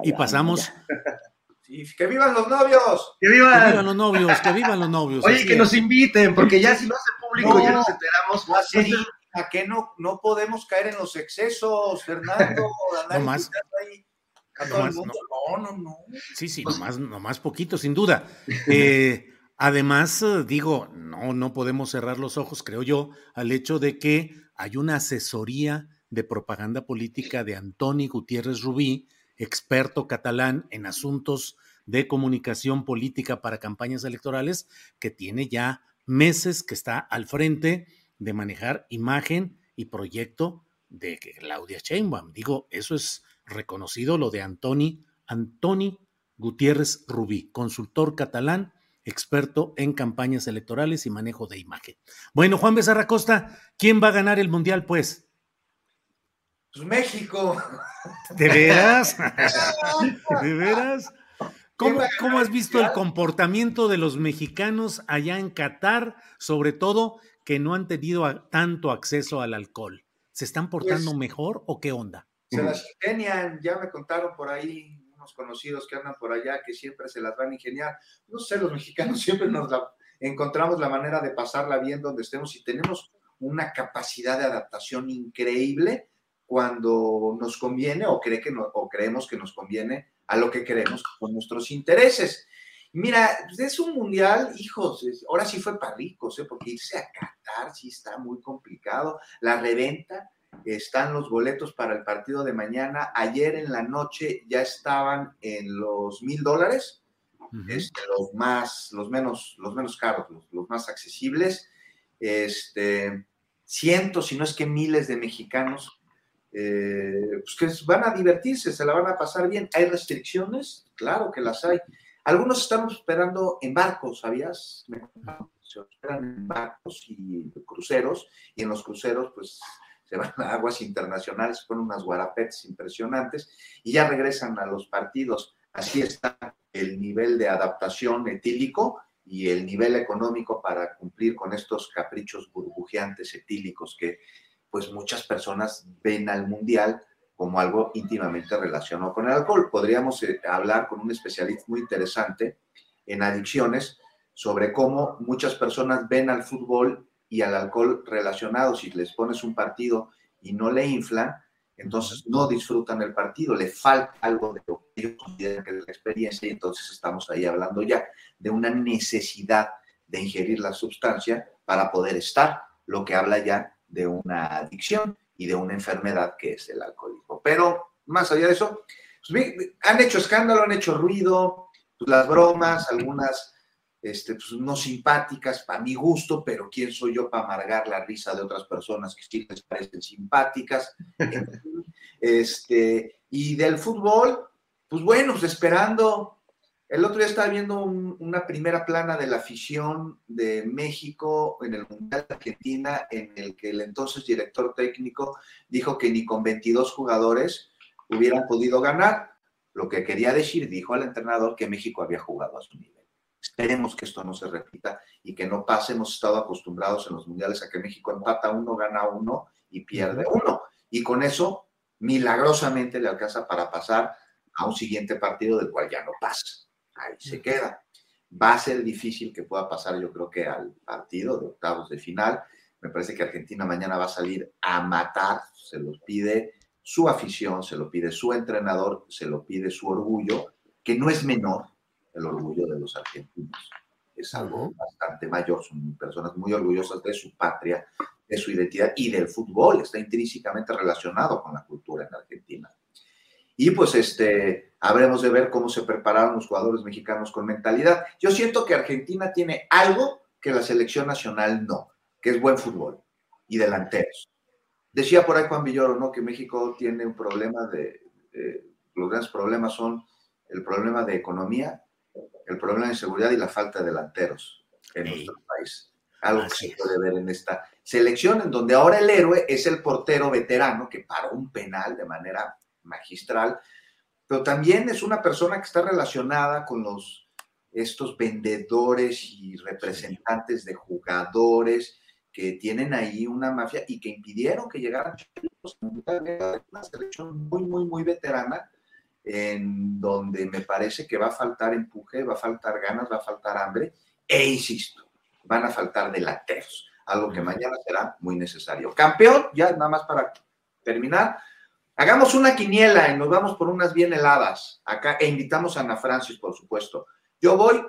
y pasamos. que vivan los novios. Que vivan. los novios, que vivan los novios. Oye, que nos inviten, porque ya si lo hace público ya nos enteramos a qué no, no podemos caer en los excesos, Fernando. no más. No, no, no, Sí, sí, nomás, nomás poquito, sin duda. Eh, además, eh, digo, no, no podemos cerrar los ojos, creo yo, al hecho de que hay una asesoría de propaganda política de Antoni Gutiérrez Rubí, experto catalán en asuntos de comunicación política para campañas electorales, que tiene ya meses que está al frente de manejar imagen y proyecto de Claudia Sheinbaum. Digo, eso es reconocido lo de Antoni, Antoni Gutiérrez Rubí, consultor catalán, experto en campañas electorales y manejo de imagen. Bueno, Juan Becerra Costa, ¿quién va a ganar el mundial, pues? Pues México. ¿De veras? ¿De veras? ¿Cómo, ¿Cómo, has visto el comportamiento de los mexicanos allá en Qatar, sobre todo que no han tenido tanto acceso al alcohol? ¿Se están portando pues mejor o qué onda? Se las ingenian, ya me contaron por ahí unos conocidos que andan por allá que siempre se las van a ingeniar. No sé, los mexicanos siempre nos encontramos la manera de pasarla bien donde estemos y tenemos una capacidad de adaptación increíble cuando nos conviene o, cree que o creemos que nos conviene a lo que queremos con nuestros intereses. Mira, es un mundial, hijos, ahora sí fue para ricos, ¿eh? porque irse a Qatar sí está muy complicado. La reventa, están los boletos para el partido de mañana. Ayer en la noche ya estaban en los mil dólares, este, los más, los menos, los menos caros, los, más accesibles. Este, cientos, si no es que miles de mexicanos eh, pues que van a divertirse, se la van a pasar bien. ¿Hay restricciones? Claro que las hay. Algunos estamos esperando en barcos, ¿sabías? Se esperan en barcos y cruceros, y en los cruceros, pues se van a aguas internacionales con unas guarapetes impresionantes y ya regresan a los partidos. Así está el nivel de adaptación etílico y el nivel económico para cumplir con estos caprichos burbujeantes etílicos que pues muchas personas ven al mundial como algo íntimamente relacionado con el alcohol. Podríamos eh, hablar con un especialista muy interesante en adicciones sobre cómo muchas personas ven al fútbol y al alcohol relacionados. Si les pones un partido y no le inflan, entonces no disfrutan el partido, le falta algo de lo que ellos consideran que es la experiencia y entonces estamos ahí hablando ya de una necesidad de ingerir la sustancia para poder estar, lo que habla ya de una adicción y de una enfermedad que es el alcoholismo. Pero más allá de eso, pues, han hecho escándalo, han hecho ruido, pues, las bromas, algunas este, pues, no simpáticas para mi gusto, pero ¿quién soy yo para amargar la risa de otras personas que sí les parecen simpáticas? este, y del fútbol, pues bueno, pues esperando. El otro día estaba viendo una primera plana de la afición de México en el Mundial de Argentina, en el que el entonces director técnico dijo que ni con 22 jugadores hubieran podido ganar. Lo que quería decir, dijo al entrenador, que México había jugado a su nivel. Esperemos que esto no se repita y que no pase. Hemos estado acostumbrados en los mundiales a que México empata uno, gana uno y pierde uno. Y con eso, milagrosamente le alcanza para pasar a un siguiente partido del cual ya no pasa. Ahí se queda. Va a ser difícil que pueda pasar, yo creo que al partido de octavos de final. Me parece que Argentina mañana va a salir a matar, se los pide su afición, se lo pide su entrenador, se lo pide su orgullo, que no es menor, el orgullo de los argentinos. Es algo bastante mayor, son personas muy orgullosas de su patria, de su identidad y del fútbol, está intrínsecamente relacionado con la cultura en Argentina. Y pues este, habremos de ver cómo se prepararon los jugadores mexicanos con mentalidad. Yo siento que Argentina tiene algo que la selección nacional no, que es buen fútbol y delanteros. Decía por ahí Juan Villoro, ¿no? Que México tiene un problema de, los grandes problemas son el problema de economía el problema de inseguridad y la falta de delanteros en nuestro país. Algo que se puede ver en esta selección, en donde ahora el héroe es el portero veterano que paró un penal de manera magistral, pero también es una persona que está relacionada con los estos vendedores y representantes de jugadores que tienen ahí una mafia y que impidieron que llegaran. Una selección muy, muy, muy veterana en donde me parece que va a faltar empuje, va a faltar ganas, va a faltar hambre, e insisto, van a faltar delanteros, algo que mañana será muy necesario. Campeón, ya nada más para terminar, hagamos una quiniela y nos vamos por unas bien heladas acá, e invitamos a Ana Francis, por supuesto. Yo voy,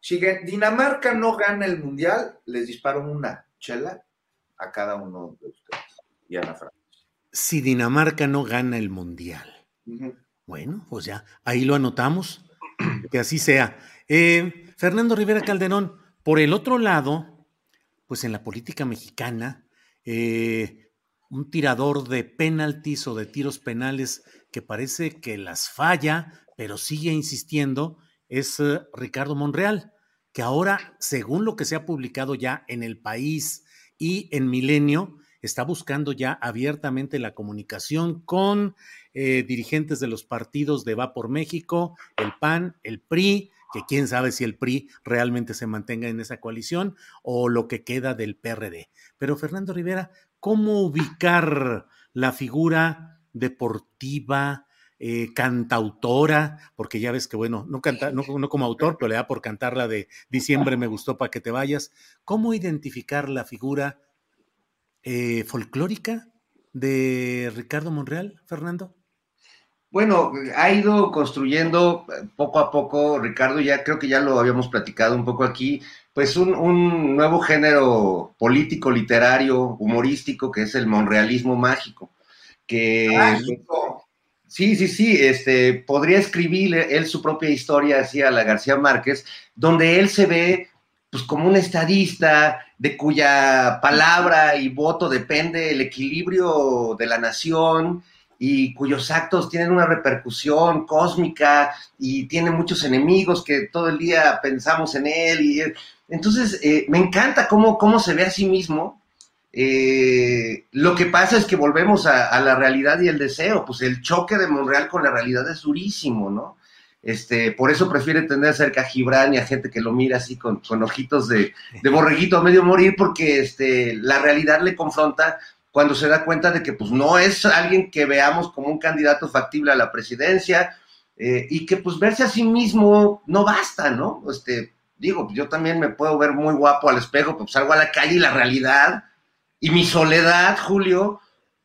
si Dinamarca no gana el mundial, les disparo una chela a cada uno de ustedes y Ana Francis. Si Dinamarca no gana el mundial. Bueno, pues ya, ahí lo anotamos, que así sea. Eh, Fernando Rivera Calderón, por el otro lado, pues en la política mexicana, eh, un tirador de penaltis o de tiros penales que parece que las falla, pero sigue insistiendo, es eh, Ricardo Monreal, que ahora, según lo que se ha publicado ya en El País y en Milenio, está buscando ya abiertamente la comunicación con eh, dirigentes de los partidos de Va por México, el PAN, el PRI, que quién sabe si el PRI realmente se mantenga en esa coalición o lo que queda del PRD. Pero Fernando Rivera, ¿cómo ubicar la figura deportiva, eh, cantautora, porque ya ves que, bueno, no, canta, no, no, como autor, pero le da por cantar la de Diciembre me gustó para que te vayas. ¿Cómo identificar la figura eh, folclórica de Ricardo Monreal, Fernando? Bueno, ha ido construyendo eh, poco a poco, Ricardo, ya creo que ya lo habíamos platicado un poco aquí, pues un, un nuevo género político, literario, humorístico, que es el monrealismo mágico. Que, Mágico. Sí, sí, sí, este, podría escribir él su propia historia así a la García Márquez, donde él se ve pues como un estadista de cuya palabra y voto depende el equilibrio de la nación y cuyos actos tienen una repercusión cósmica y tiene muchos enemigos que todo el día pensamos en él. Y, entonces, eh, me encanta cómo, cómo se ve a sí mismo. Eh, lo que pasa es que volvemos a, a, la realidad y el deseo, pues el choque de Monreal con la realidad es durísimo, ¿no? Este, por eso prefiere tener cerca a Gibran y a gente que lo mira así con, ojitos de, de, borreguito a medio morir, porque este, la realidad le confronta cuando se da cuenta de que pues no es alguien que veamos como un candidato factible a la presidencia eh, y que pues verse a sí mismo no basta, ¿no? Este, digo, yo también me puedo ver muy guapo al espejo, pues salgo a la calle y la realidad y mi soledad, Julio,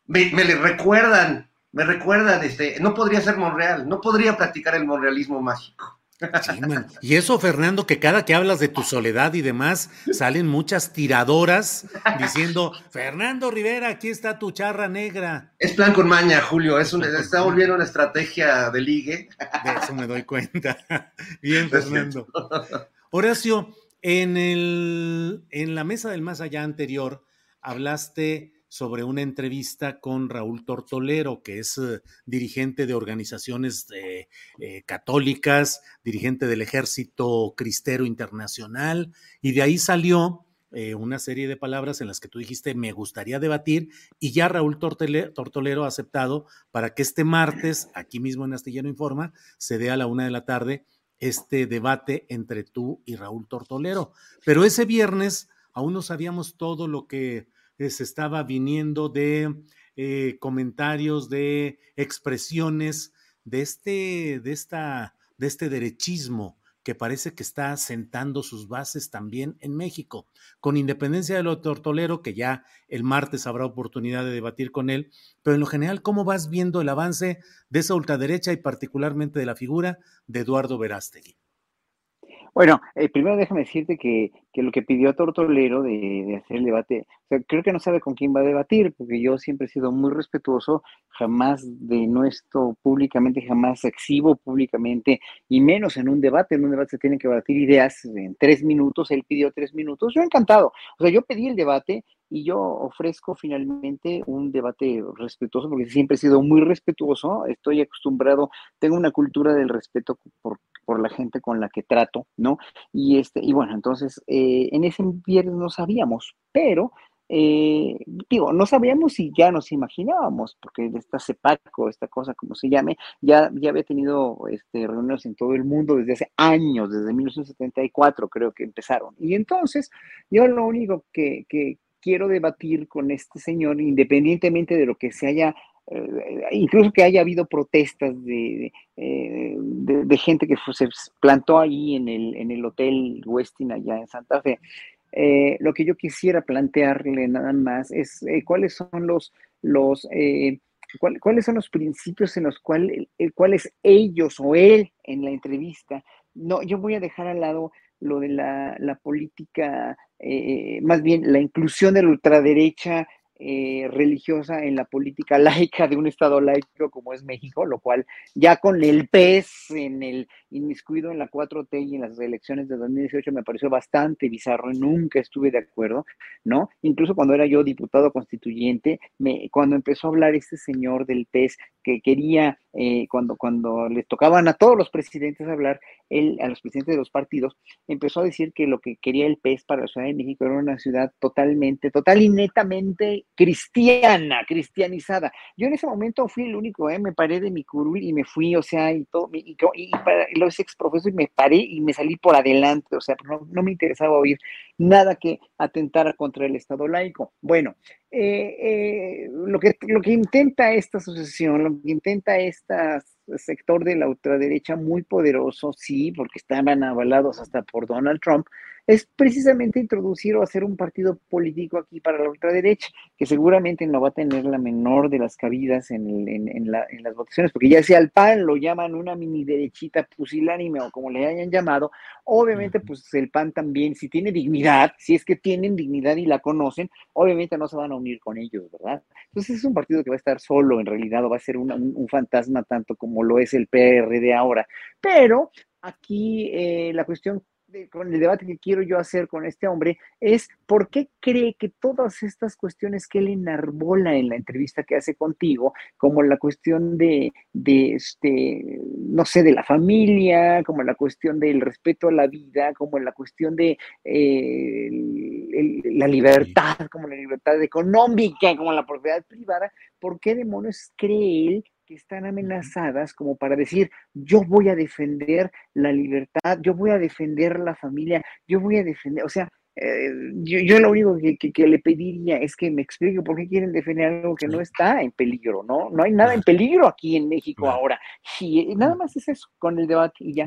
me, me le recuerdan me recuerdan, este, no podría ser Monreal, no podría practicar el monrealismo mágico. Sí, y eso, Fernando, que cada que hablas de tu soledad y demás, salen muchas tiradoras diciendo, Fernando Rivera, aquí está tu charra negra. Es plan con maña, Julio, es un, está volviendo una estrategia de ligue. De eso me doy cuenta. Bien, Fernando. Horacio, en, el, en la mesa del más allá anterior, hablaste sobre una entrevista con Raúl Tortolero, que es eh, dirigente de organizaciones eh, católicas, dirigente del Ejército Cristero Internacional, y de ahí salió eh, una serie de palabras en las que tú dijiste me gustaría debatir, y ya Raúl Tortele, Tortolero ha aceptado para que este martes, aquí mismo en Astillero Informa, se dé a la una de la tarde este debate entre tú y Raúl Tortolero. Pero ese viernes aún no sabíamos todo lo que se estaba viniendo de eh, comentarios, de expresiones de este, de esta, de este derechismo que parece que está sentando sus bases también en México, con independencia de lo tortolero, que ya el martes habrá oportunidad de debatir con él, pero en lo general, ¿cómo vas viendo el avance de esa ultraderecha y particularmente de la figura de Eduardo Verástegui? Bueno, eh, primero déjame decirte que, que, lo que pidió Tortolero de, de, hacer el debate, o sea, creo que no sabe con quién va a debatir, porque yo siempre he sido muy respetuoso, jamás de nuestro públicamente, jamás exhibo públicamente, y menos en un debate, en un debate se tienen que debatir ideas en tres minutos, él pidió tres minutos, yo encantado, o sea, yo pedí el debate y yo ofrezco finalmente un debate respetuoso, porque siempre he sido muy respetuoso, estoy acostumbrado, tengo una cultura del respeto por, por la gente con la que trato, ¿no? Y, este, y bueno, entonces, eh, en ese viernes no sabíamos, pero eh, digo, no sabíamos si ya nos imaginábamos, porque esta CEPACO, esta cosa como se llame, ya, ya había tenido este, reuniones en todo el mundo desde hace años, desde 1974 creo que empezaron. Y entonces, yo lo único que, que quiero debatir con este señor, independientemente de lo que se haya eh, incluso que haya habido protestas de, de, de gente que se plantó ahí en el, en el hotel Westin allá en Santa Fe. Eh, lo que yo quisiera plantearle nada más es eh, cuáles son los, los cuál, cuáles son los principios en los cuales, cuales ellos o él en la entrevista, no, yo voy a dejar al lado lo de la, la política, eh, más bien la inclusión de la ultraderecha eh, religiosa en la política laica de un Estado laico como es México, lo cual ya con el pez en el inmiscuido en la 4T y en las elecciones de 2018 me pareció bastante bizarro, nunca estuve de acuerdo, ¿no? Incluso cuando era yo diputado constituyente, me, cuando empezó a hablar este señor del pez que quería, eh, cuando, cuando les tocaban a todos los presidentes hablar, él, a los presidentes de los partidos, empezó a decir que lo que quería el PES para la Ciudad de México era una ciudad totalmente, total y netamente cristiana, cristianizada. Yo en ese momento fui el único, ¿eh? me paré de mi curul y me fui, o sea, y todo, y, y, para los ex profesores me paré y me salí por adelante, o sea, no, me interesaba oír nada que atentara contra el Estado laico. Bueno, eh, eh, lo, que, lo que intenta esta asociación, lo que intenta este sector de la ultraderecha muy poderoso, sí, porque estaban avalados hasta por Donald Trump, es precisamente introducir o hacer un partido político aquí para la ultraderecha, que seguramente no va a tener la menor de las cabidas en, en, las votaciones, porque ya sea al PAN lo llaman una mini derechita pusilánime o como le hayan llamado, obviamente pues el PAN también, si tiene dignidad, si es que tienen dignidad y la conocen, obviamente no se van a unir con ellos, ¿verdad? Entonces es un partido que va a estar solo en realidad o va a ser un, un fantasma tanto como lo es el PRD ahora, pero aquí eh, la cuestión con el debate que quiero yo hacer con este hombre es por qué cree que todas estas cuestiones que él enarbola en la entrevista que hace contigo, como la cuestión de, de este, no sé, de la familia, como la cuestión del respeto a la vida, como la cuestión de eh, la libertad, como la libertad económica, como la propiedad privada, ¿por qué demonios cree él que están amenazadas como para decir, yo voy a defender la libertad, yo voy a defender la familia, yo voy a defender, o sea, eh, yo, lo único que, le pediría es que me explique por qué quieren defender algo que no está en peligro, ¿no? No hay nada en peligro aquí en México ahora. Y nada más es eso, con el debate y ya.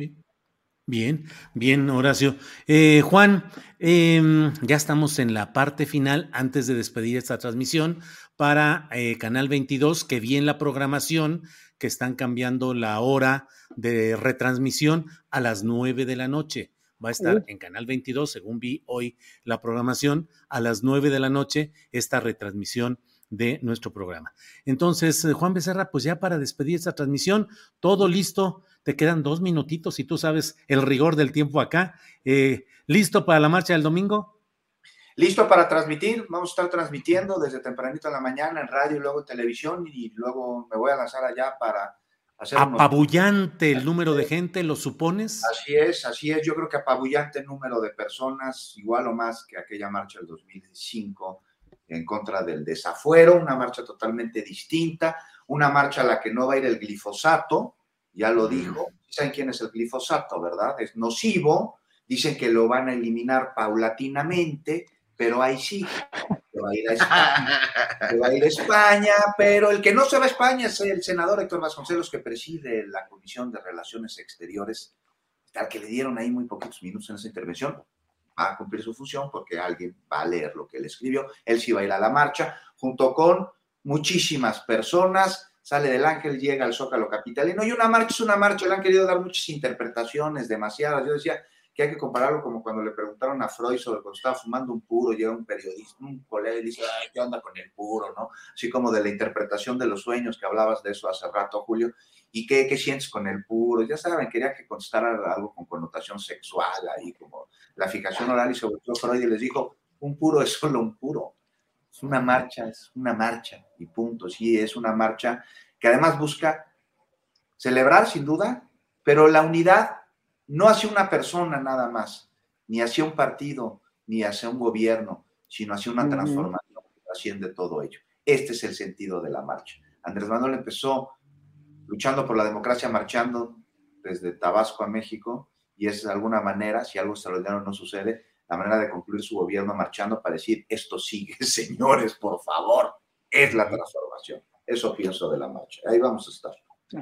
Bien, bien, Horacio. Eh, Juan, em, ya estamos en la parte final antes de despedir esta transmisión para eh, Canal 22, que vi en la programación que están cambiando la hora de retransmisión a las 9 de la noche. Va a estar en Canal 22, según vi hoy la programación, a las 9 de la noche esta retransmisión de nuestro programa. Entonces, eh, Juan Becerra, pues ya para despedir esta transmisión, todo listo. Te quedan dos minutitos y tú sabes el rigor del tiempo acá. Eh, ¿Listo para la marcha del domingo? Listo para transmitir. Vamos a estar transmitiendo desde tempranito en la mañana en radio y luego en televisión y luego me voy a lanzar allá para hacer. Apabullante el número de gente, ¿lo supones? Así es, así es. Yo creo que apabullante el número de personas, igual o más que aquella marcha del 2005 en contra del desafuero, una marcha totalmente distinta, una marcha a la que no va a ir el glifosato, ya lo dijo. ¿Saben quién es el glifosato, verdad? Es nocivo, dicen que lo van a eliminar paulatinamente, pero ahí sí, se va a España, pero el que no se va a España es el senador Héctor Vasconcelos, que preside la Comisión de Relaciones Exteriores, tal que le dieron ahí muy poquitos minutos en esa intervención, va a cumplir su función porque alguien va a leer lo que él escribió, él sí va la marcha, junto con muchísimas personas, sale del Ángel, llega al Zócalo Capitalino, y una marcha es una marcha, le han querido dar muchas interpretaciones, demasiadas, yo decía, que hay que compararlo como cuando le preguntaron a Freud sobre cuando estaba fumando un puro, llega un periodista, un colega y dice, ¿qué onda con el puro? ¿no? Así como de la interpretación de los sueños, que hablabas de eso hace rato, Julio, ¿y qué, qué sientes con el puro? Ya saben, quería que contestara algo con connotación sexual ahí, como la fijación oral, y sobre todo Freud les dijo, un puro es solo un puro. Es una marcha, es una marcha, y punto. Sí, es una marcha que además busca celebrar, sin duda, pero la unidad no hacia una persona nada más, ni hacia un partido, ni hacia un gobierno, sino hacia una transformación que asciende todo ello. Este es el sentido de la marcha. Andrés Manuel empezó luchando por la democracia, marchando desde Tabasco a México, y es de alguna manera, si algo extraordinario no sucede, la manera de concluir su gobierno marchando para decir, esto sigue, señores, por favor, es la transformación. Eso pienso de la marcha. Ahí vamos a estar.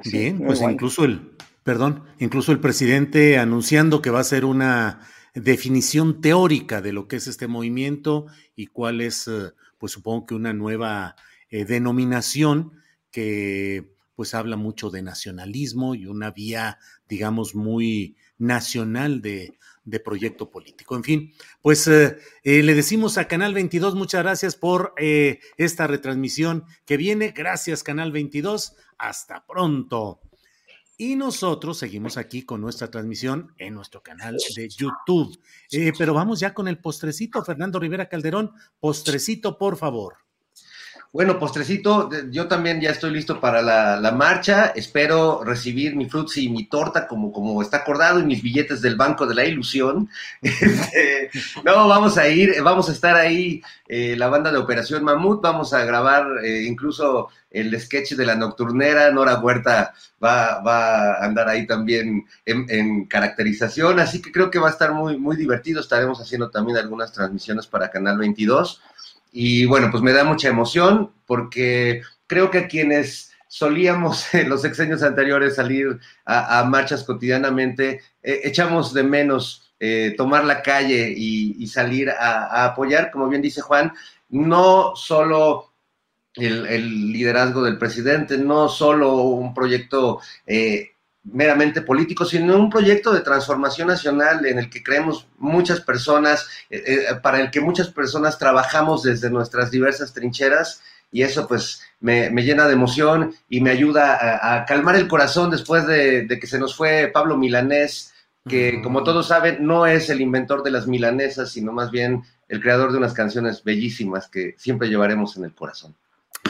Bien, pues incluso el, perdón, incluso el presidente anunciando que va a ser una definición teórica de lo que es este movimiento y cuál es, eh, pues supongo que una nueva eh, denominación que pues habla mucho de nacionalismo y una vía, digamos, muy nacional de, de proyecto político. En fin, pues eh, le decimos a Canal 22 muchas gracias por esta retransmisión que viene. Gracias, Canal 22. Hasta pronto. Y nosotros seguimos aquí con nuestra transmisión en nuestro canal de YouTube. Eh, pero vamos ya con el postrecito, Fernando Rivera Calderón. Postrecito, por favor. Bueno, postrecito, yo también ya estoy listo para la, marcha. Espero recibir mi frutzi y mi torta como, como está acordado y mis billetes del Banco de la Ilusión. Este, no, vamos a ir, vamos a estar ahí, eh, la banda de Operación Mamut, vamos a grabar eh, incluso el sketch de la nocturnera. Nora Huerta va, va a andar ahí también en, en, caracterización, así que creo que va a estar muy, muy divertido. Estaremos haciendo también algunas transmisiones para Canal 22. Y bueno, pues me da mucha emoción porque creo que quienes solíamos en los sexenios anteriores salir a, marchas cotidianamente, eh, echamos de menos eh, tomar la calle y, salir a, apoyar, como bien dice Juan, no solo el, liderazgo del presidente, no solo un proyecto eh, meramente político, sino un proyecto de transformación nacional en el que creemos muchas personas, eh, para el que muchas personas trabajamos desde nuestras diversas trincheras y eso pues me, llena de emoción y me ayuda a, calmar el corazón después de, que se nos fue Pablo Milanés, que como todos saben no es el inventor de las milanesas, sino más bien el creador de unas canciones bellísimas que siempre llevaremos en el corazón.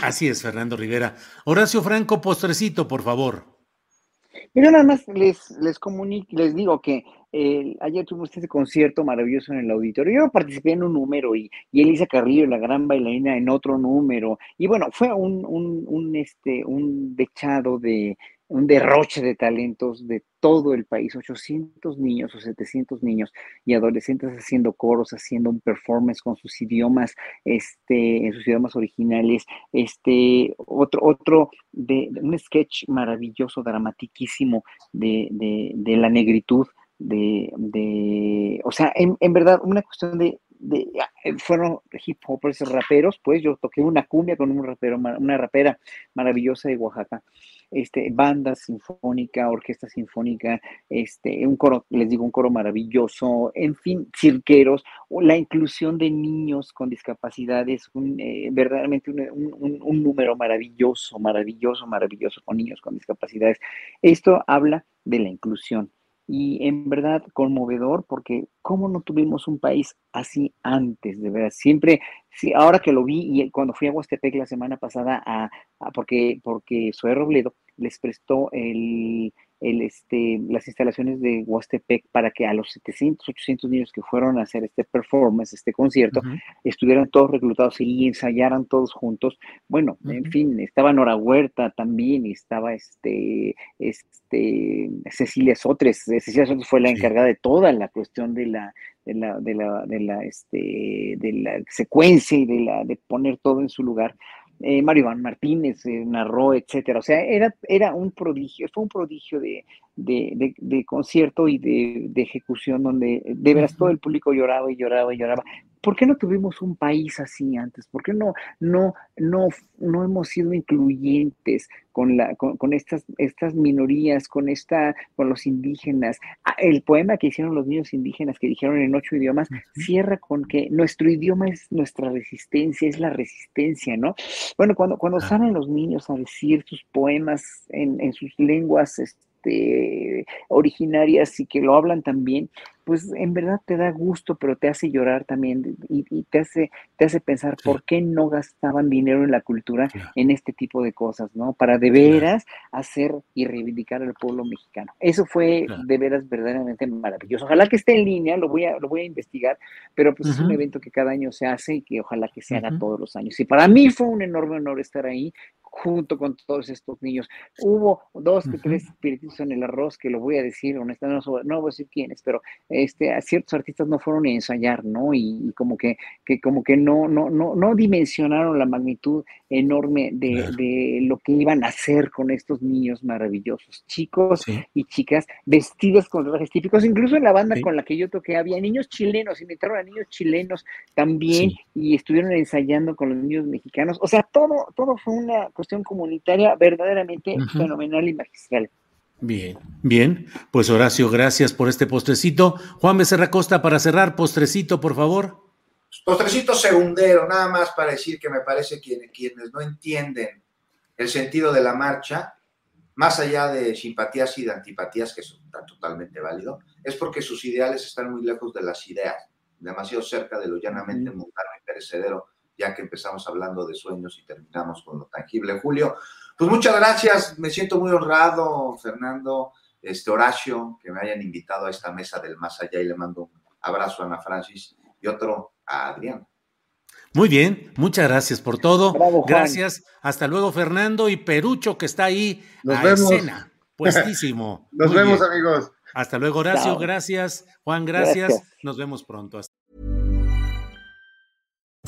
Así es, Fernando Rivera. Horacio Franco, postrecito, por favor. Mira, nada más les, les comunico, les digo que ayer tuvimos este concierto maravilloso en el auditorio. Yo participé en un número y, y Elisa Carrillo, la gran bailarina, en otro número. Y bueno, fue un, un, un, este, un dechado de, un derroche de talentos de todo el país, 800 niños o 700 niños y adolescentes haciendo coros, haciendo un performance con sus idiomas, este, en sus idiomas originales, este, otro, otro de, un sketch maravilloso, dramatiquísimo de, de, de la negritud, de, de o sea, en, en verdad, una cuestión de, de, fueron hip hopers, raperos, pues yo toqué una cumbia con un rapero, una rapera maravillosa de Oaxaca este, banda sinfónica, orquesta sinfónica, este, un coro, les digo, un coro maravilloso, en fin, cirqueros, la inclusión de niños con discapacidades, un, eh, verdaderamente un, un número maravilloso, maravilloso, maravilloso con niños con discapacidades. Esto habla de la inclusión y en verdad conmovedor porque cómo no tuvimos un país así antes, de verdad. Siempre, sí, ahora que lo vi y cuando fui a Huastepec la semana pasada, a, porque, porque Zoé Robledo les prestó el, el, este, las instalaciones de Huastepec para que a los 700, 800 niños que fueron a hacer este performance, este concierto, estuvieran todos reclutados y ensayaran todos juntos. Bueno, en fin, estaba Nora Huerta también, y estaba este, este, Cecilia Sotres. Cecilia Sotres fue la encargada de toda la cuestión de la, de la, de la, de la, este, de la secuencia y de la, de poner todo en su lugar eh, Mario Iván Martínez eh, narró, etcétera. O sea, era, era un prodigio, fue un prodigio de, de, de, concierto y de, de, ejecución donde de veras todo el público lloraba y lloraba y lloraba. ¿Por qué no tuvimos un país así antes? ¿Por qué no, no, no, no hemos sido incluyentes con, la, con, estas, estas minorías, con, esta, con los indígenas? Ah, el poema que hicieron los niños indígenas, que dijeron en ocho idiomas, cierra con que nuestro idioma es nuestra resistencia, es la resistencia, ¿no? Bueno, cuando, cuando salen los niños a decir sus poemas en, en sus lenguas, este, este, originarias y que lo hablan también, pues en verdad te da gusto, pero te hace llorar también y, te, hace, te hace pensar por qué no gastaban dinero en la cultura en este tipo de cosas, ¿no? Para de veras hacer y reivindicar al pueblo mexicano. Eso fue de veras verdaderamente maravilloso. Ojalá que esté en línea, lo voy a, lo voy a investigar, pero pues es un evento que cada año se hace y que ojalá que se haga todos los años. Y para mí fue un enorme honor estar ahí junto con todos estos niños. Hubo dos que tres espíritus en el arroz, que lo voy a decir honestamente, no, no voy a decir quiénes, pero este, a ciertos artistas no fueron a ensayar, ¿no? Y, como que, que, como que no, no, no, no dimensionaron la magnitud enorme de, lo que iban a hacer con estos niños maravillosos, chicos y chicas vestidos con trajes típicos, incluso en la banda con la que yo toqué había niños chilenos, invitaron a niños chilenos también y estuvieron ensayando con los niños mexicanos, o sea, todo, todo fue una cuestión comunitaria verdaderamente fenomenal y magistral. Bien, bien. Pues Horacio, gracias por este postrecito. Juan Becerra Costa, para cerrar, postrecito, por favor. Postrecito segundero, nada más para decir que me parece que quienes no entienden el sentido de la marcha, más allá de simpatías y de antipatías, que son totalmente válido, es porque sus ideales están muy lejos de las ideas, demasiado cerca de lo llanamente mundano y perecedero ya que empezamos hablando de sueños y terminamos con lo tangible. Julio, pues muchas gracias, me siento muy honrado, Fernando, este Horacio, que me hayan invitado a esta mesa del más allá y le mando un abrazo a Ana Francis y otro a Adrián. Muy bien, muchas gracias por todo. gracias. Hasta luego, Fernando y Perucho, que está ahí Nos a vemos. escena, puestísimo. Nos vemos, amigos. Hasta luego, Horacio. Gracias. Juan, gracias. Nos vemos pronto.